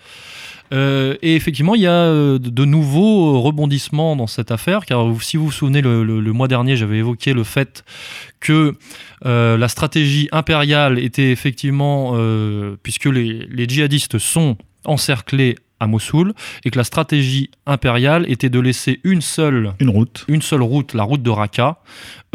[SPEAKER 1] Euh, et effectivement, il y a euh, de nouveaux rebondissements dans cette affaire, car si vous vous souvenez, le, mois dernier, j'avais évoqué le fait que la stratégie impériale était effectivement, puisque les djihadistes sont encerclés à Mossoul, et que la stratégie impériale était de laisser une seule,
[SPEAKER 2] une route,
[SPEAKER 1] une seule route, la route de Raqqa,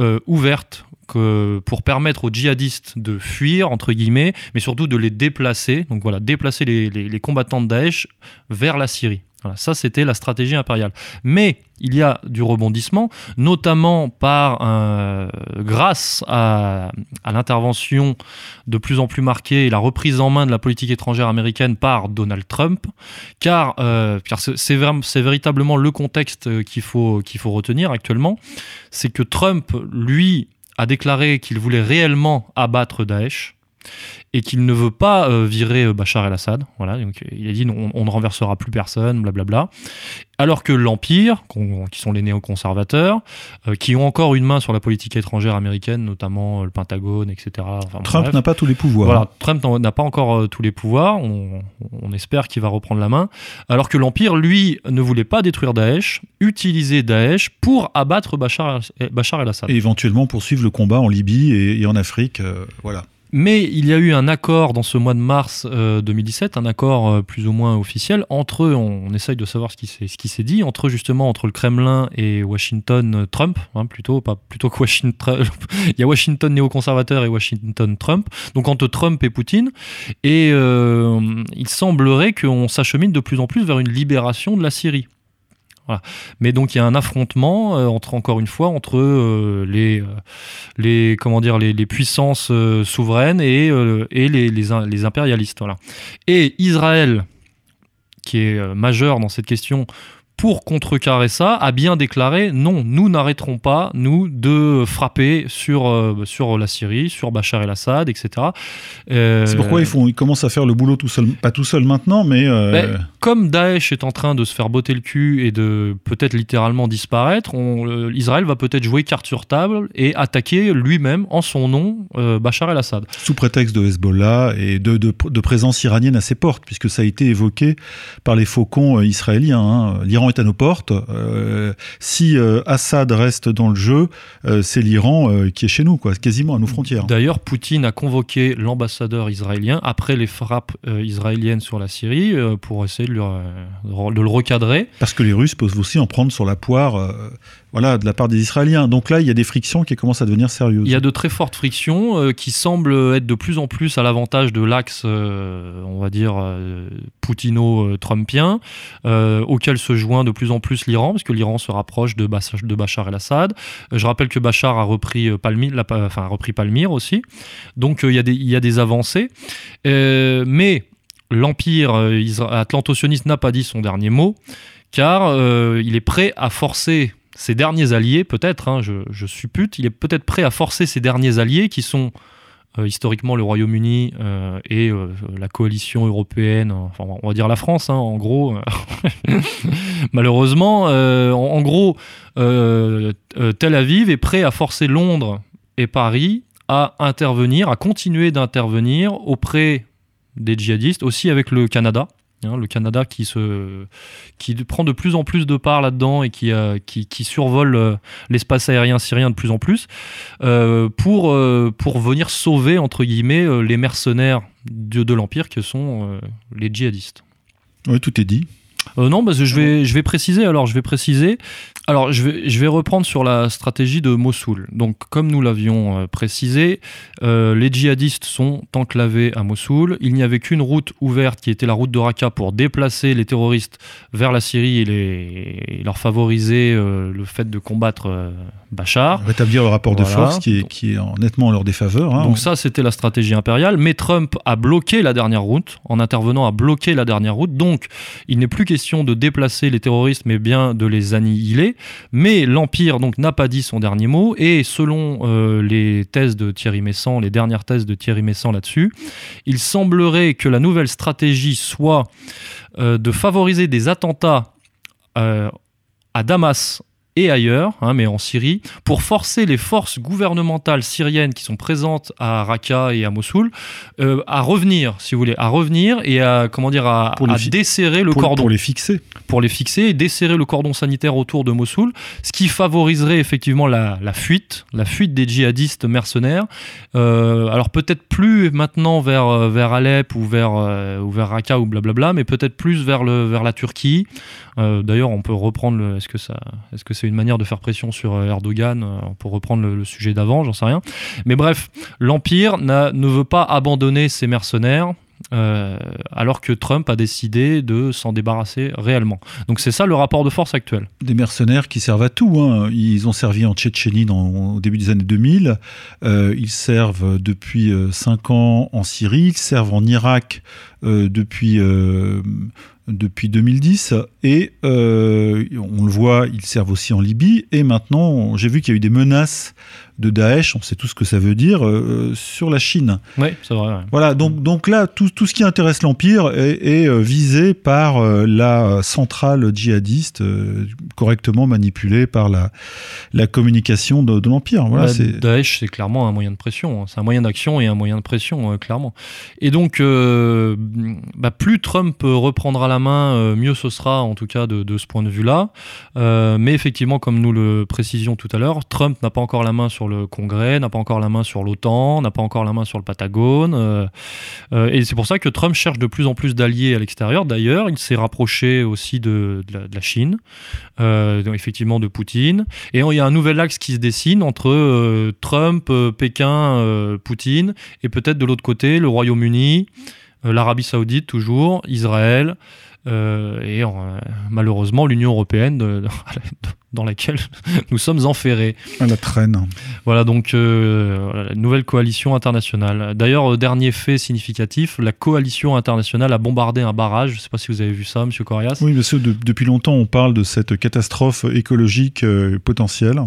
[SPEAKER 1] euh, ouverte que pour permettre aux djihadistes de fuir, entre guillemets, mais surtout de les déplacer, donc voilà, déplacer les, les- les combattants de Daesh vers la Syrie. Ça, c'était la stratégie impériale. Mais il y a du rebondissement, notamment euh, grâce à, l'intervention de plus en plus marquée et la reprise en main de la politique étrangère américaine par Donald Trump, car, euh, c'est véritablement le contexte euh, qu'il faut, qu'il faut retenir actuellement, c'est que Trump, lui, a déclaré qu'il voulait réellement abattre Daesh et qu'il ne veut pas euh, virer euh, Bachar el-Assad. Voilà, donc, euh, il a dit on ne renversera plus personne, blablabla. Alors que l'Empire, qui sont les néoconservateurs, euh, qui ont encore une main sur la politique étrangère américaine, notamment le Pentagone, etc. Enfin,
[SPEAKER 2] Trump n'a pas tous les pouvoirs.
[SPEAKER 1] Voilà, Trump n'en- n'a pas encore tous les pouvoirs. On, on espère qu'il va reprendre la main. Alors que l'Empire, lui, ne voulait pas détruire Daesh, utiliser Daesh pour abattre Bachar, Bachar el-Assad.
[SPEAKER 2] Et éventuellement poursuivre le combat en Libye et, et en Afrique. euh, voilà.
[SPEAKER 1] Mais il y a eu un accord dans ce mois de mars 2017, un accord plus ou moins officiel entre, on, on essaye de savoir ce qui s'est dit entre justement entre le Kremlin et Washington Trump, hein, plutôt pas plutôt que Washington. il y a Washington néoconservateur et Washington Trump, donc entre Trump et Poutine, et il semblerait qu'on s'achemine de plus en plus vers une libération de la Syrie. Mais donc il y a un affrontement euh, entre encore une fois entre euh, les, euh, les comment dire les, les puissances souveraines et, et les, les, les, impérialistes. Voilà. Et Israël, qui est majeur dans cette question, pour contrecarrer ça, a bien déclaré non, nous n'arrêterons pas, nous, de frapper sur, euh, sur la Syrie, sur Bachar el-Assad, etc.
[SPEAKER 2] Euh, C'est pourquoi ils, font, ils commencent à faire le boulot tout seul, pas tout seul maintenant, mais. Euh...
[SPEAKER 1] Ben, comme Daesh est en train de se faire botter le cul et de peut-être littéralement disparaître, on, Israël va peut-être jouer carte sur table et attaquer lui-même, en son nom, Bachar el-Assad.
[SPEAKER 2] Sous prétexte de Hezbollah et de, de, de, présence iranienne à ses portes, puisque ça a été évoqué par les faucons israéliens. Hein. L'Iran est à nos portes. Euh, si euh, Assad reste dans le jeu, euh, c'est l'Iran qui est chez nous, quoi, quasiment à nos frontières.
[SPEAKER 1] D'ailleurs, Poutine a convoqué l'ambassadeur israélien après les frappes israéliennes sur la Syrie pour essayer de, de, le recadrer.
[SPEAKER 2] Parce que les Russes peuvent aussi en prendre sur la poire voilà, de la part des Israéliens. Donc là, il y a des frictions qui commencent à devenir sérieuses.
[SPEAKER 1] Il y a de très fortes frictions euh, qui semblent être de plus en plus à l'avantage de l'axe, euh, on va dire, euh, poutino-trumpien, auquel se joint de plus en plus l'Iran, parce que l'Iran se rapproche de, Bachar, el-Assad. je rappelle que Bachar a repris, Palmyre, aussi. Donc il y, a des, il y a des avancées. mais l'empire atlanto-sioniste n'a pas dit son dernier mot, car il est prêt à forcer ses derniers alliés, peut-être, hein, je, suppute, il est peut-être prêt à forcer ses derniers alliés qui sont euh, historiquement le Royaume-Uni euh, et euh, la coalition européenne, enfin on va dire la France, hein, en gros. Malheureusement, en, en, gros, Tel Aviv est prêt à forcer Londres et Paris à intervenir, à continuer d'intervenir auprès des djihadistes, aussi avec le Canada. Hein, le Canada qui, se, qui prend de plus en plus de part là-dedans et qui, euh, qui, survole euh, l'espace aérien syrien de plus en plus, euh, pour, pour venir sauver, entre guillemets, les mercenaires de, de l'Empire que sont les djihadistes.
[SPEAKER 2] Oui, tout est dit.
[SPEAKER 1] Euh, non, je vais, je vais préciser. Alors, je vais préciser. Alors, je vais, je vais reprendre sur la stratégie de Mossoul. Donc, comme nous l'avions euh, précisé, euh, les djihadistes sont enclavés à Mossoul. Il n'y avait qu'une route ouverte qui était la route de Raqqa pour déplacer les terroristes vers la Syrie et, les, et leur favoriser le fait de combattre Bachar.
[SPEAKER 2] Rétablir le rapport de force qui est, qui est en, nettement en leur défaveur.
[SPEAKER 1] Hein. Donc, ça, c'était la stratégie impériale. Mais Trump a bloqué la dernière route en intervenant à bloquer la dernière route. Donc, il n'est plus question de déplacer les terroristes, mais bien de les annihiler. Mais l'Empire donc n'a pas dit son dernier mot, et selon euh, les thèses de Thierry Messant, les dernières thèses de Thierry Messant là-dessus, il semblerait que la nouvelle stratégie soit euh, de favoriser des attentats euh, à Damas et ailleurs, hein, mais en Syrie, pour forcer les forces gouvernementales syriennes qui sont présentes à Raqqa et à Mossoul euh, à revenir, si vous voulez, à revenir et à comment dire à, à desserrer le
[SPEAKER 2] pour,
[SPEAKER 1] cordon
[SPEAKER 2] pour les fixer,
[SPEAKER 1] pour les fixer et desserrer le cordon sanitaire autour de Mossoul, ce qui favoriserait effectivement la, la fuite, la fuite des djihadistes mercenaires. Euh, alors peut-être plus maintenant vers euh, vers Alep ou vers euh, ou vers Raqqa ou blablabla, mais peut-être plus vers le vers la Turquie. D'ailleurs, on peut reprendre. Est-ce que ça, est-ce que c'est une manière de faire pression sur euh, Erdogan euh, pour reprendre le, sujet d'avant, j'en sais rien. Mais bref, l'Empire ne veut pas abandonner ses mercenaires. Euh, alors que Trump a décidé de s'en débarrasser réellement. Donc c'est ça le rapport de force actuel.
[SPEAKER 2] Des mercenaires qui servent à tout. Hein. Ils ont servi en Tchétchénie au début des années 2000. Euh, ils servent depuis 5 ans en Syrie. Ils servent en Irak depuis depuis 2010 et euh, on le voit, ils servent aussi en Libye et maintenant j'ai vu qu'il y a eu des menaces de Daesh, on sait tout ce que ça veut dire, euh, sur la Chine.
[SPEAKER 1] Oui, c'est vrai. Ouais.
[SPEAKER 2] Voilà, donc, donc là, tout, tout ce qui intéresse l'Empire est, est euh, visé par la centrale djihadiste, euh, correctement manipulée par la, la communication de, de l'Empire. Voilà,
[SPEAKER 1] Bah, Daesh, c'est clairement un moyen de pression. hein. C'est un moyen d'action et un moyen de pression, clairement. Et donc, bah, plus Trump reprendra la euh, mieux ce sera, en tout cas de, ce point de vue-là. Euh, mais effectivement, comme nous le précisions tout à l'heure, Trump n'a pas encore la main sur le Congrès, n'a pas encore la main sur l'OTAN, n'a pas encore la main sur le Patagone. euh, et c'est pour ça que Trump cherche de plus en plus d'alliés à l'extérieur. D'ailleurs, il s'est rapproché aussi de, la, de la Chine, effectivement de Poutine. Et il y a un nouvel axe qui se dessine entre Trump, Pékin, Poutine, et peut-être de l'autre côté le Royaume-Uni, l'Arabie Saoudite toujours, Israël, euh, et euh, malheureusement l'Union Européenne de- dans laquelle nous sommes enferrés.
[SPEAKER 2] À la traîne.
[SPEAKER 1] Voilà donc euh, la nouvelle coalition internationale. D'ailleurs, euh, dernier fait significatif, la coalition internationale a bombardé un barrage. Je ne sais pas si vous avez vu ça, Monsieur Corias.
[SPEAKER 2] Oui, parce que de- depuis longtemps, on parle de cette catastrophe écologique euh, potentielle.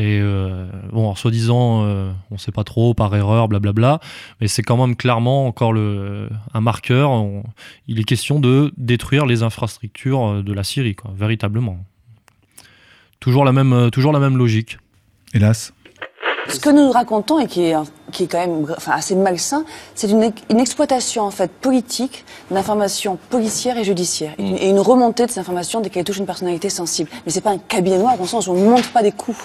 [SPEAKER 1] Et euh, bon, alors, soi-disant, euh, on ne sait pas trop, par erreur, blablabla, mais c'est quand même clairement encore le, un marqueur. On- il est question de détruire les infrastructures euh, de la Syrie, quoi, véritablement. Toujours la même, toujours la même logique.
[SPEAKER 2] Hélas.
[SPEAKER 11] Ce que nous racontons et qui est, qui est quand même enfin, assez malsain, c'est une, une exploitation en fait politique d'informations policières et judiciaires et une, et une remontée de ces informations dès qu'elles touchent une personnalité sensible. Mais c'est pas un cabinet noir au sens où on ne monte pas des coups.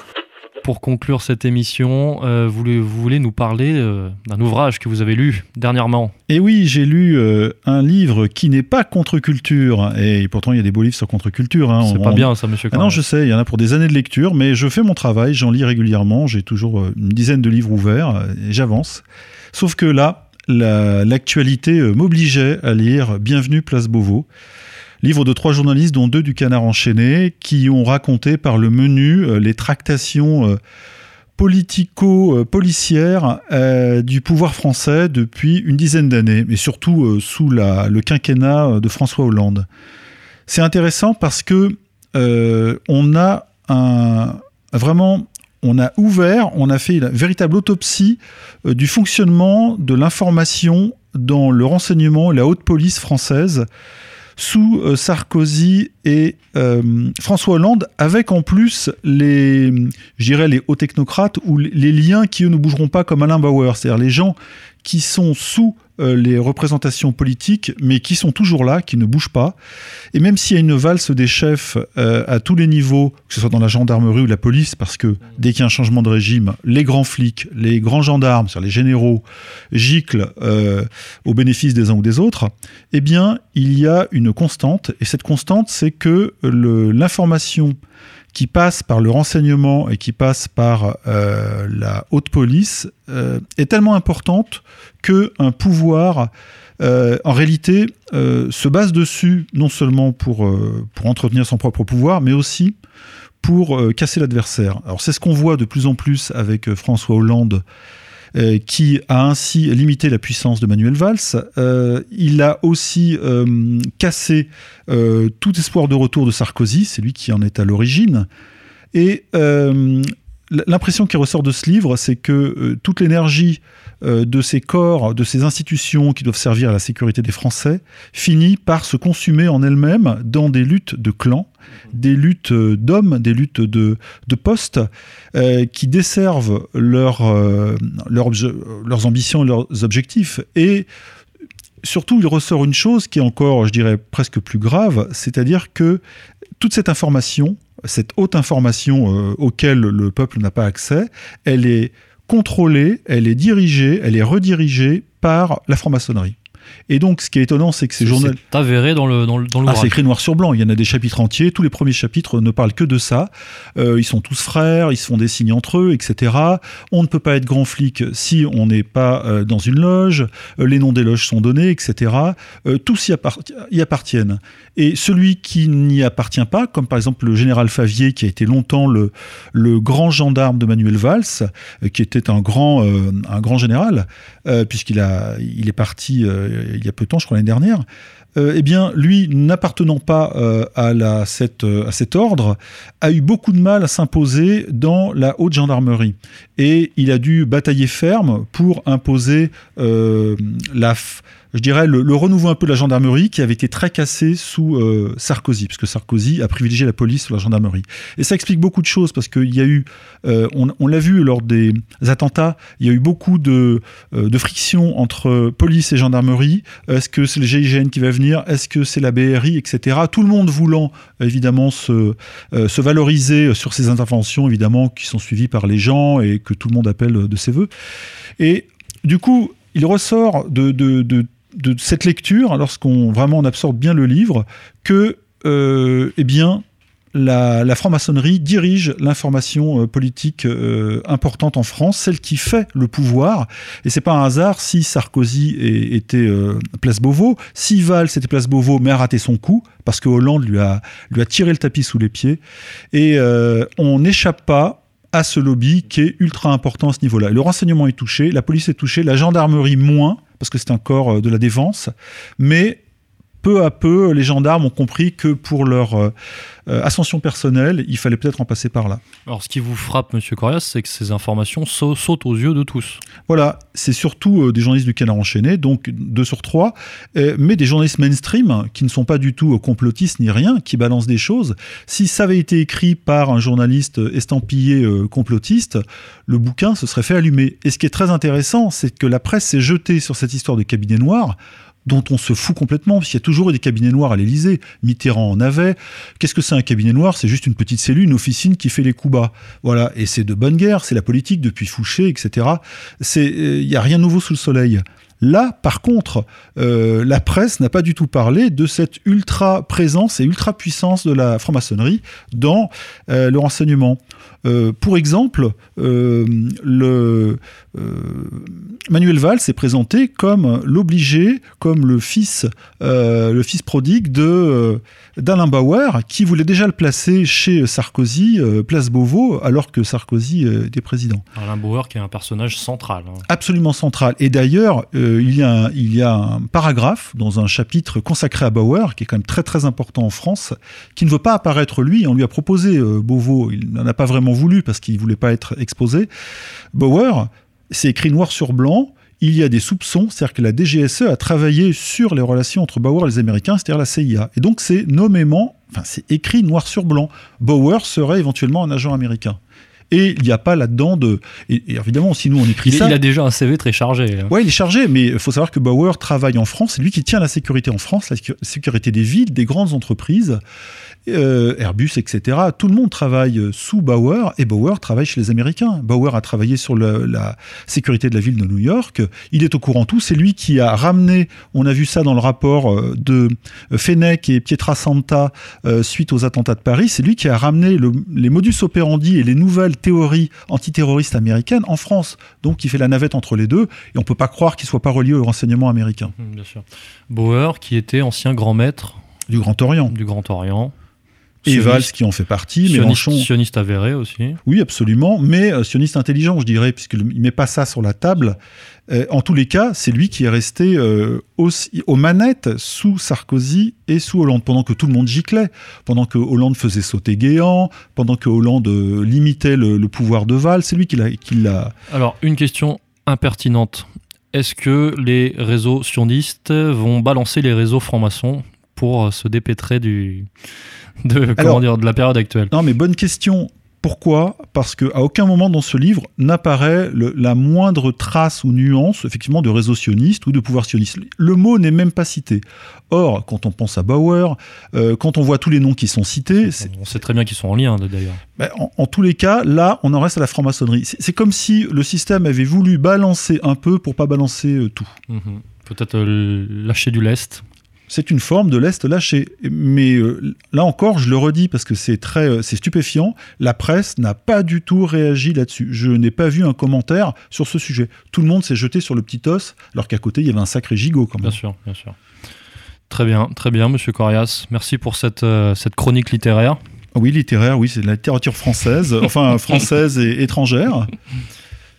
[SPEAKER 1] Pour conclure cette émission, euh, vous, voulez, vous voulez nous parler euh, d'un ouvrage que vous avez lu dernièrement?
[SPEAKER 2] Et oui, j'ai lu euh, un livre qui n'est pas contre-culture. Et pourtant, il y a des beaux livres sur contre-culture. hein.
[SPEAKER 1] C'est
[SPEAKER 2] On-
[SPEAKER 1] pas bien ça, monsieur
[SPEAKER 2] Ah non, je sais, il y en a pour des années de lecture, mais je fais mon travail, j'en lis régulièrement, j'ai toujours une dizaine de livres ouverts et j'avance. Sauf que là, la- l'actualité m'obligeait à lire Bienvenue Place Beauvau, livre de trois journalistes, dont deux du Canard enchaîné, qui ont raconté par le menu euh, les tractations euh, politico-policières euh, du pouvoir français depuis une dizaine d'années, mais surtout sous le quinquennat de François Hollande. C'est intéressant parce que on a vraiment on a ouvert, on a fait une véritable autopsie du fonctionnement de l'information dans le renseignement et la haute police française sous euh, Sarkozy et euh, François Hollande, avec en plus les, les hauts technocrates ou les liens qui eux ne bougeront pas comme Alain Bauer, c'est-à-dire les gens qui sont sous euh, les représentations politiques, mais qui sont toujours là, qui ne bougent pas. Et même s'il y a une valse des chefs euh, à tous les niveaux, que ce soit dans la gendarmerie ou la police, parce que dès qu'il y a un changement de régime, les grands flics, les grands gendarmes, sur les généraux, giclent euh, au bénéfice des uns ou des autres, eh bien, il y a une constante. Et cette constante, c'est que l'information qui passe par le renseignement et qui passe par euh, la haute police euh, est tellement importante qu'un pouvoir, euh, en réalité, se base dessus non seulement pour, pour entretenir son propre pouvoir, mais aussi pour casser l'adversaire. Alors c'est ce qu'on voit de plus en plus avec François Hollande, euh, qui a ainsi limité la puissance de Manuel Valls. Euh, il a aussi euh, cassé tout espoir de retour de Sarkozy, c'est lui qui en est à l'origine. Et l'impression qui ressort de ce livre, c'est que euh, toute l'énergie euh, de ces corps, de ces institutions qui doivent servir à la sécurité des Français, finit par se consumer en elle-même dans des luttes de clans, des luttes euh, d'hommes, des luttes de, de postes, qui desservent leur, leurs ambitions et leurs objectifs. Et surtout, il ressort une chose qui est encore, je dirais, presque plus grave, c'est-à-dire que toute cette information, cette haute information euh, auquel le peuple n'a pas accès, elle est contrôlée, elle est dirigée, elle est redirigée par la franc-maçonnerie. Et donc, ce qui est étonnant, c'est que ces journaux...
[SPEAKER 1] C'est avéré dans le dans le- dans
[SPEAKER 2] Ah, c'est écrit noir sur blanc. Il y en a des chapitres entiers. Tous les premiers chapitres ne parlent que de ça. Euh, ils sont tous frères, ils se font des signes entre eux, etc. On ne peut pas être grand flic si on n'est pas euh, dans une loge. Euh, les noms des loges sont donnés, etc. Tous y, appart- y appartiennent. Et celui qui n'y appartient pas, comme par exemple le général Favier, qui a été longtemps le, le grand gendarme de Manuel Valls, qui était un grand, un grand général, puisqu'il a, il est parti il y a peu de temps, je crois l'année dernière, euh, eh bien, lui, n'appartenant pas euh, à, euh, à cet ordre, a eu beaucoup de mal à s'imposer dans la haute gendarmerie. Et il a dû batailler ferme pour imposer la, je dirais, le, renouveau un peu de la gendarmerie qui avait été très cassé sous euh, Sarkozy, puisque Sarkozy a privilégié la police sur la gendarmerie. Et ça explique beaucoup de choses, parce qu'il y a eu, euh, on, l'a vu lors des attentats, il y a eu beaucoup de, euh, de frictions entre police et gendarmerie. Est-ce que c'est le GIGN qui va venir? Est-ce que c'est la BRI, etc. Tout le monde voulant, évidemment, se, se valoriser sur ces interventions, évidemment, qui sont suivies par les gens et que tout le monde appelle de ses voeux. Et du coup, il ressort de, de, cette lecture, lorsqu'on vraiment on absorbe bien le livre, que euh, eh bien, la, franc-maçonnerie dirige l'information euh, politique euh, importante en France, celle qui fait le pouvoir. Et c'est pas un hasard si Sarkozy était Place Beauvau, si Valls était Place Beauvau mais a raté son coup, parce que Hollande lui a, lui a tiré le tapis sous les pieds. Et on n'échappe pas à ce lobby qui est ultra important à ce niveau-là. Le renseignement est touché, la police est touchée, la gendarmerie moins, parce que c'est un corps euh, de la défense, mais peu à peu, les gendarmes ont compris que pour leur euh, euh, ascension personnelle, il fallait peut-être en passer par là.
[SPEAKER 1] Alors, ce qui vous frappe, Monsieur Corias, c'est que ces informations sautent aux yeux de tous.
[SPEAKER 2] Voilà, c'est surtout euh, des journalistes du Canard enchaîné, donc deux sur trois, mais des journalistes mainstream qui ne sont pas du tout complotistes ni rien, qui balancent des choses. Si ça avait été écrit par un journaliste estampillé complotiste, le bouquin se serait fait allumer. Et ce qui est très intéressant, c'est que la presse s'est jetée sur cette histoire de cabinet noir dont on se fout complètement, parce qu'il y a toujours eu des cabinets noirs à l'Élysée. Mitterrand en avait. Qu'est-ce que c'est un cabinet noir? C'est juste une petite cellule, une officine qui fait les coups bas. Voilà. Et c'est de bonne guerre, c'est la politique depuis Fouché, etc. Il n'y a rien de nouveau sous le soleil. Là, par contre, euh, la presse n'a pas du tout parlé de cette ultra présence et ultra puissance de la franc-maçonnerie dans euh, le renseignement. Euh, pour exemple, le, Manuel Valls s'est présenté comme l'obligé, comme le fils, le fils prodigue de d'Alain Bauer, qui voulait déjà le placer chez Sarkozy, place Beauvau, alors que Sarkozy était président.
[SPEAKER 1] Alain Bauer, qui est un personnage central. Hein.
[SPEAKER 2] Absolument central. Et d'ailleurs, il, y a un, il y a un paragraphe dans un chapitre consacré à Bauer, qui est quand même très très important en France, qui ne veut pas apparaître lui. On lui a proposé euh, Beauvau, il n'en a pas vraiment voulu parce qu'il ne voulait pas être exposé. Bauer, c'est écrit noir sur blanc. Il y a des soupçons, c'est-à-dire que la DGSE a travaillé sur les relations entre Bauer et les Américains, c'est-à-dire la CIA. Et donc c'est nommément, enfin c'est écrit noir sur blanc. Bauer serait éventuellement un agent américain. Et il n'y a pas là-dedans de. Et, évidemment, si nous on écrit
[SPEAKER 1] il,
[SPEAKER 2] ça.
[SPEAKER 1] Il a déjà un CV très chargé.
[SPEAKER 2] Ouais, il est chargé, mais il faut savoir que Bauer travaille en France. C'est lui qui tient la sécurité en France, la sécurité des villes, des grandes entreprises. Euh, Airbus, etc. Tout le monde travaille sous Bauer et Bauer travaille chez les Américains. Bauer a travaillé sur la sécurité de la ville de New York. Il est au courant tout. C'est lui qui a ramené, on a vu ça dans le rapport euh, de Fenech et Pietrasanta euh, suite aux attentats de Paris. C'est lui qui a ramené les modus operandi et les nouvelles théories antiterroristes américaines en France. Donc il fait la navette entre les deux et on peut pas croire qu'il soit pas relié au renseignement américain.
[SPEAKER 1] Mmh, bien sûr. Bauer qui était ancien grand maître
[SPEAKER 2] du Grand Orient.
[SPEAKER 1] Du Grand Orient
[SPEAKER 2] et Valls qui en fait partie.
[SPEAKER 1] Sioniste, sioniste avéré aussi.
[SPEAKER 2] Oui, absolument, mais euh, sioniste intelligent, je dirais, puisqu'il ne met pas ça sur la table. Euh, en tous les cas, c'est lui qui est resté euh, aussi, aux manettes sous Sarkozy et sous Hollande, pendant que tout le monde giclait, pendant que Hollande faisait sauter Guéant, pendant que Hollande limitait le, pouvoir de Valls. C'est lui qui l'a.
[SPEAKER 1] Alors, une question impertinente. Est-ce que les réseaux sionistes vont balancer les réseaux francs-maçons pour se dépêtrer du de, comment dire, de la période actuelle
[SPEAKER 2] Non, mais bonne question. Pourquoi? Parce qu'à aucun moment dans ce livre n'apparaît la moindre trace ou nuance, effectivement, de réseau sioniste ou de pouvoir sioniste. Le mot n'est même pas cité. Or, quand on pense à Bauer, euh, quand on voit tous les noms qui sont cités...
[SPEAKER 1] On sait très bien qu'ils sont en lien, d'ailleurs.
[SPEAKER 2] Ben, en, tous les cas, là, on en reste à la franc-maçonnerie. C'est comme si le système avait voulu balancer un peu pour pas balancer euh, tout.
[SPEAKER 1] Mhm. Peut-être euh, lâcher du lest
[SPEAKER 2] c'est une forme de l'Est lâché. Mais euh, là encore, je le redis parce que c'est très, euh, c'est stupéfiant. La presse n'a pas du tout réagi là-dessus. Je n'ai pas vu un commentaire sur ce sujet. Tout le monde s'est jeté sur le petit os, alors qu'à côté il y avait un sacré gigot quand même.
[SPEAKER 1] Bien sûr, bien sûr. Très bien, très bien, Monsieur Corias. Merci pour cette, euh, cette chronique littéraire.
[SPEAKER 2] Oui, littéraire, oui, c'est de la littérature française, enfin française et étrangère.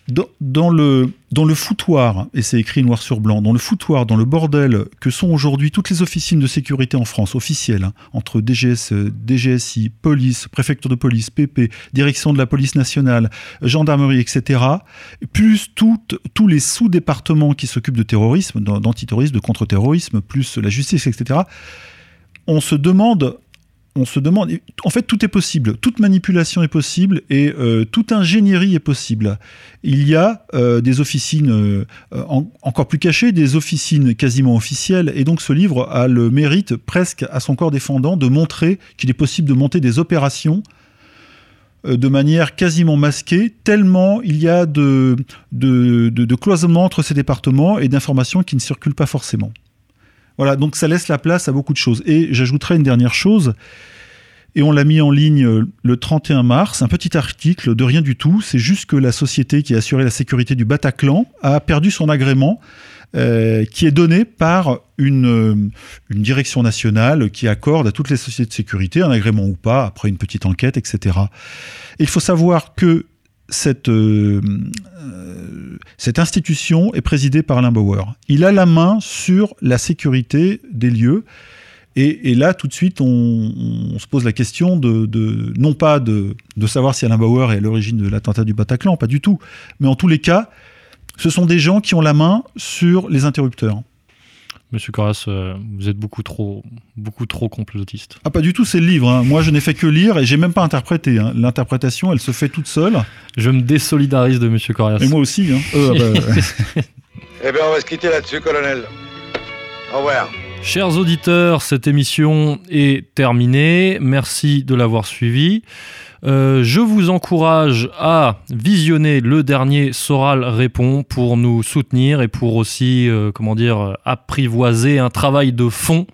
[SPEAKER 2] Dans, le, foutoir, et c'est écrit noir sur blanc, dans le foutoir, dans le bordel que sont aujourd'hui toutes les officines de sécurité en France, officielles, hein, entre DGS, euh, DGSI, police, préfecture de police, PP, direction de la police nationale, gendarmerie, etc., plus tous les sous-départements qui s'occupent de terrorisme, d'an- d'antiterrorisme, de contre-terrorisme, plus la justice, etc., on se demande on se demande, en fait, tout est possible, toute manipulation est possible et euh, toute ingénierie est possible. Il y a euh, des officines euh, en- encore plus cachées, des officines quasiment officielles, et donc ce livre a le mérite presque à son corps défendant de montrer qu'il est possible de monter des opérations de manière quasiment masquée, tellement il y a de, de, entre ces départements et d'informations qui ne circulent pas forcément. Voilà, donc ça laisse la place à beaucoup de choses. Et j'ajouterai une dernière chose, et on l'a mis en ligne euh, le 31 mars, un petit article de rien du tout, c'est juste que la société qui a assuré la sécurité du Bataclan a perdu son agrément, euh, qui est donné par une, euh, une direction nationale qui accorde à toutes les sociétés de sécurité, un agrément ou pas, après une petite enquête, etc. Et il faut savoir que cette, euh, euh, cette institution est présidée par Alain Bauer. Il a la main sur la sécurité des lieux. Et, là, tout de suite, on, se pose la question de, de- non pas de, de savoir si Alain Bauer est à l'origine de l'attentat du Bataclan, pas du tout. Mais en tous les cas, ce sont des gens qui ont la main sur les interrupteurs.
[SPEAKER 1] Monsieur Corras, euh, vous êtes beaucoup trop, beaucoup trop complotiste.
[SPEAKER 2] Ah, pas du tout, c'est le livre. hein. Moi, je n'ai fait que lire et j'ai même pas interprété. hein. L'interprétation, elle se fait toute seule.
[SPEAKER 1] Je me désolidarise de Monsieur Corras.
[SPEAKER 2] Et moi aussi. hein. Euh, ah bah,
[SPEAKER 12] Eh bien, on va se quitter là-dessus, colonel. Au revoir.
[SPEAKER 1] Chers auditeurs, cette émission est terminée. Merci de l'avoir suivie. Euh, je vous encourage à visionner le dernier Soral répond pour nous soutenir et pour aussi, euh, comment dire, apprivoiser un travail de fond.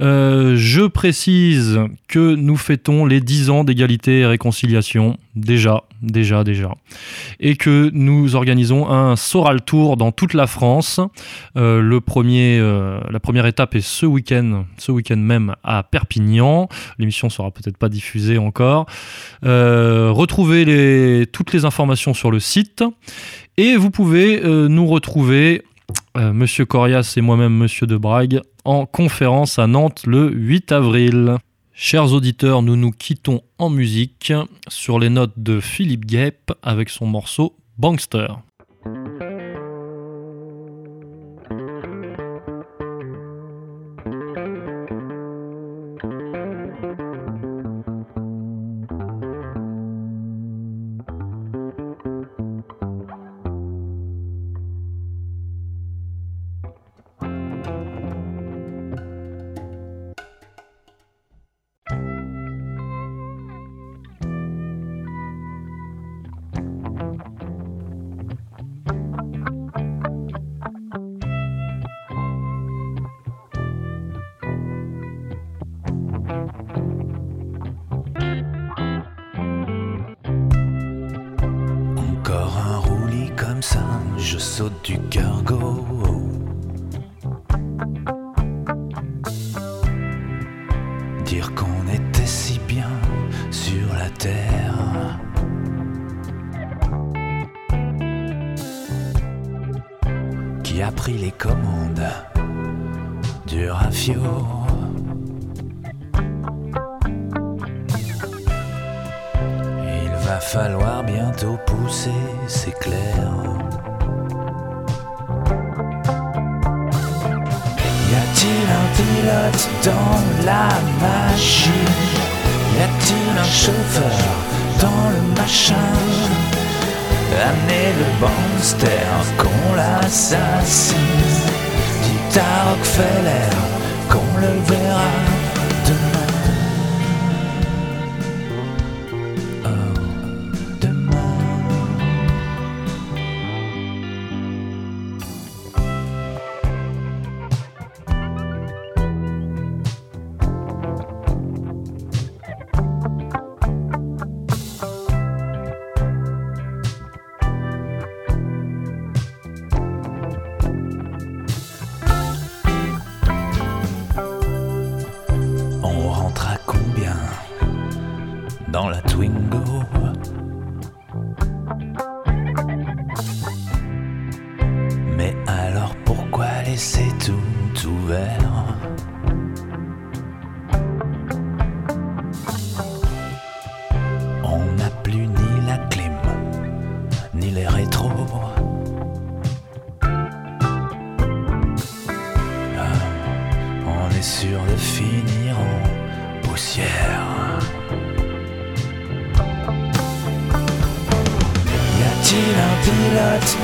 [SPEAKER 1] Euh, je précise que nous fêtons les 10 ans d'égalité et réconciliation, déjà, déjà, déjà, et que nous organisons un Soral Tour dans toute la France. Euh, euh, la première étape est ce week-end, ce week-end même à Perpignan. L'émission sera peut-être pas diffusée encore. Retrouvez toutes les informations sur le site et vous pouvez nous retrouver, Monsieur Corias et moi-même, Monsieur de Brague, en conférence à Nantes le 8 avril. Chers auditeurs, nous nous quittons en musique sur les notes de Philippe Guep avec son morceau Bankster.
[SPEAKER 13] Qu'on l'assassine Dit à Rockefeller qu'on le verra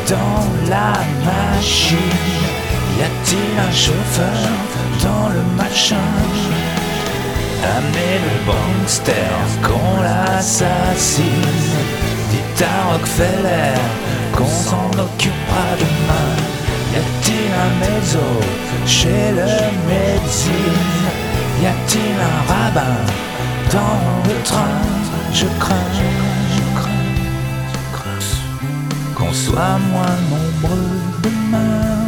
[SPEAKER 13] dans la machine. Y a-t-il un chauffeur dans le machin? Amenez le bankster qu'on l'assassine. Dites à Rockefeller qu'on s'en occupera demain. Y a-t-il un mezzo chez le médecine Y a-t-il un rabbin dans le train? Je crains, qu'on soit moins nombreux demain.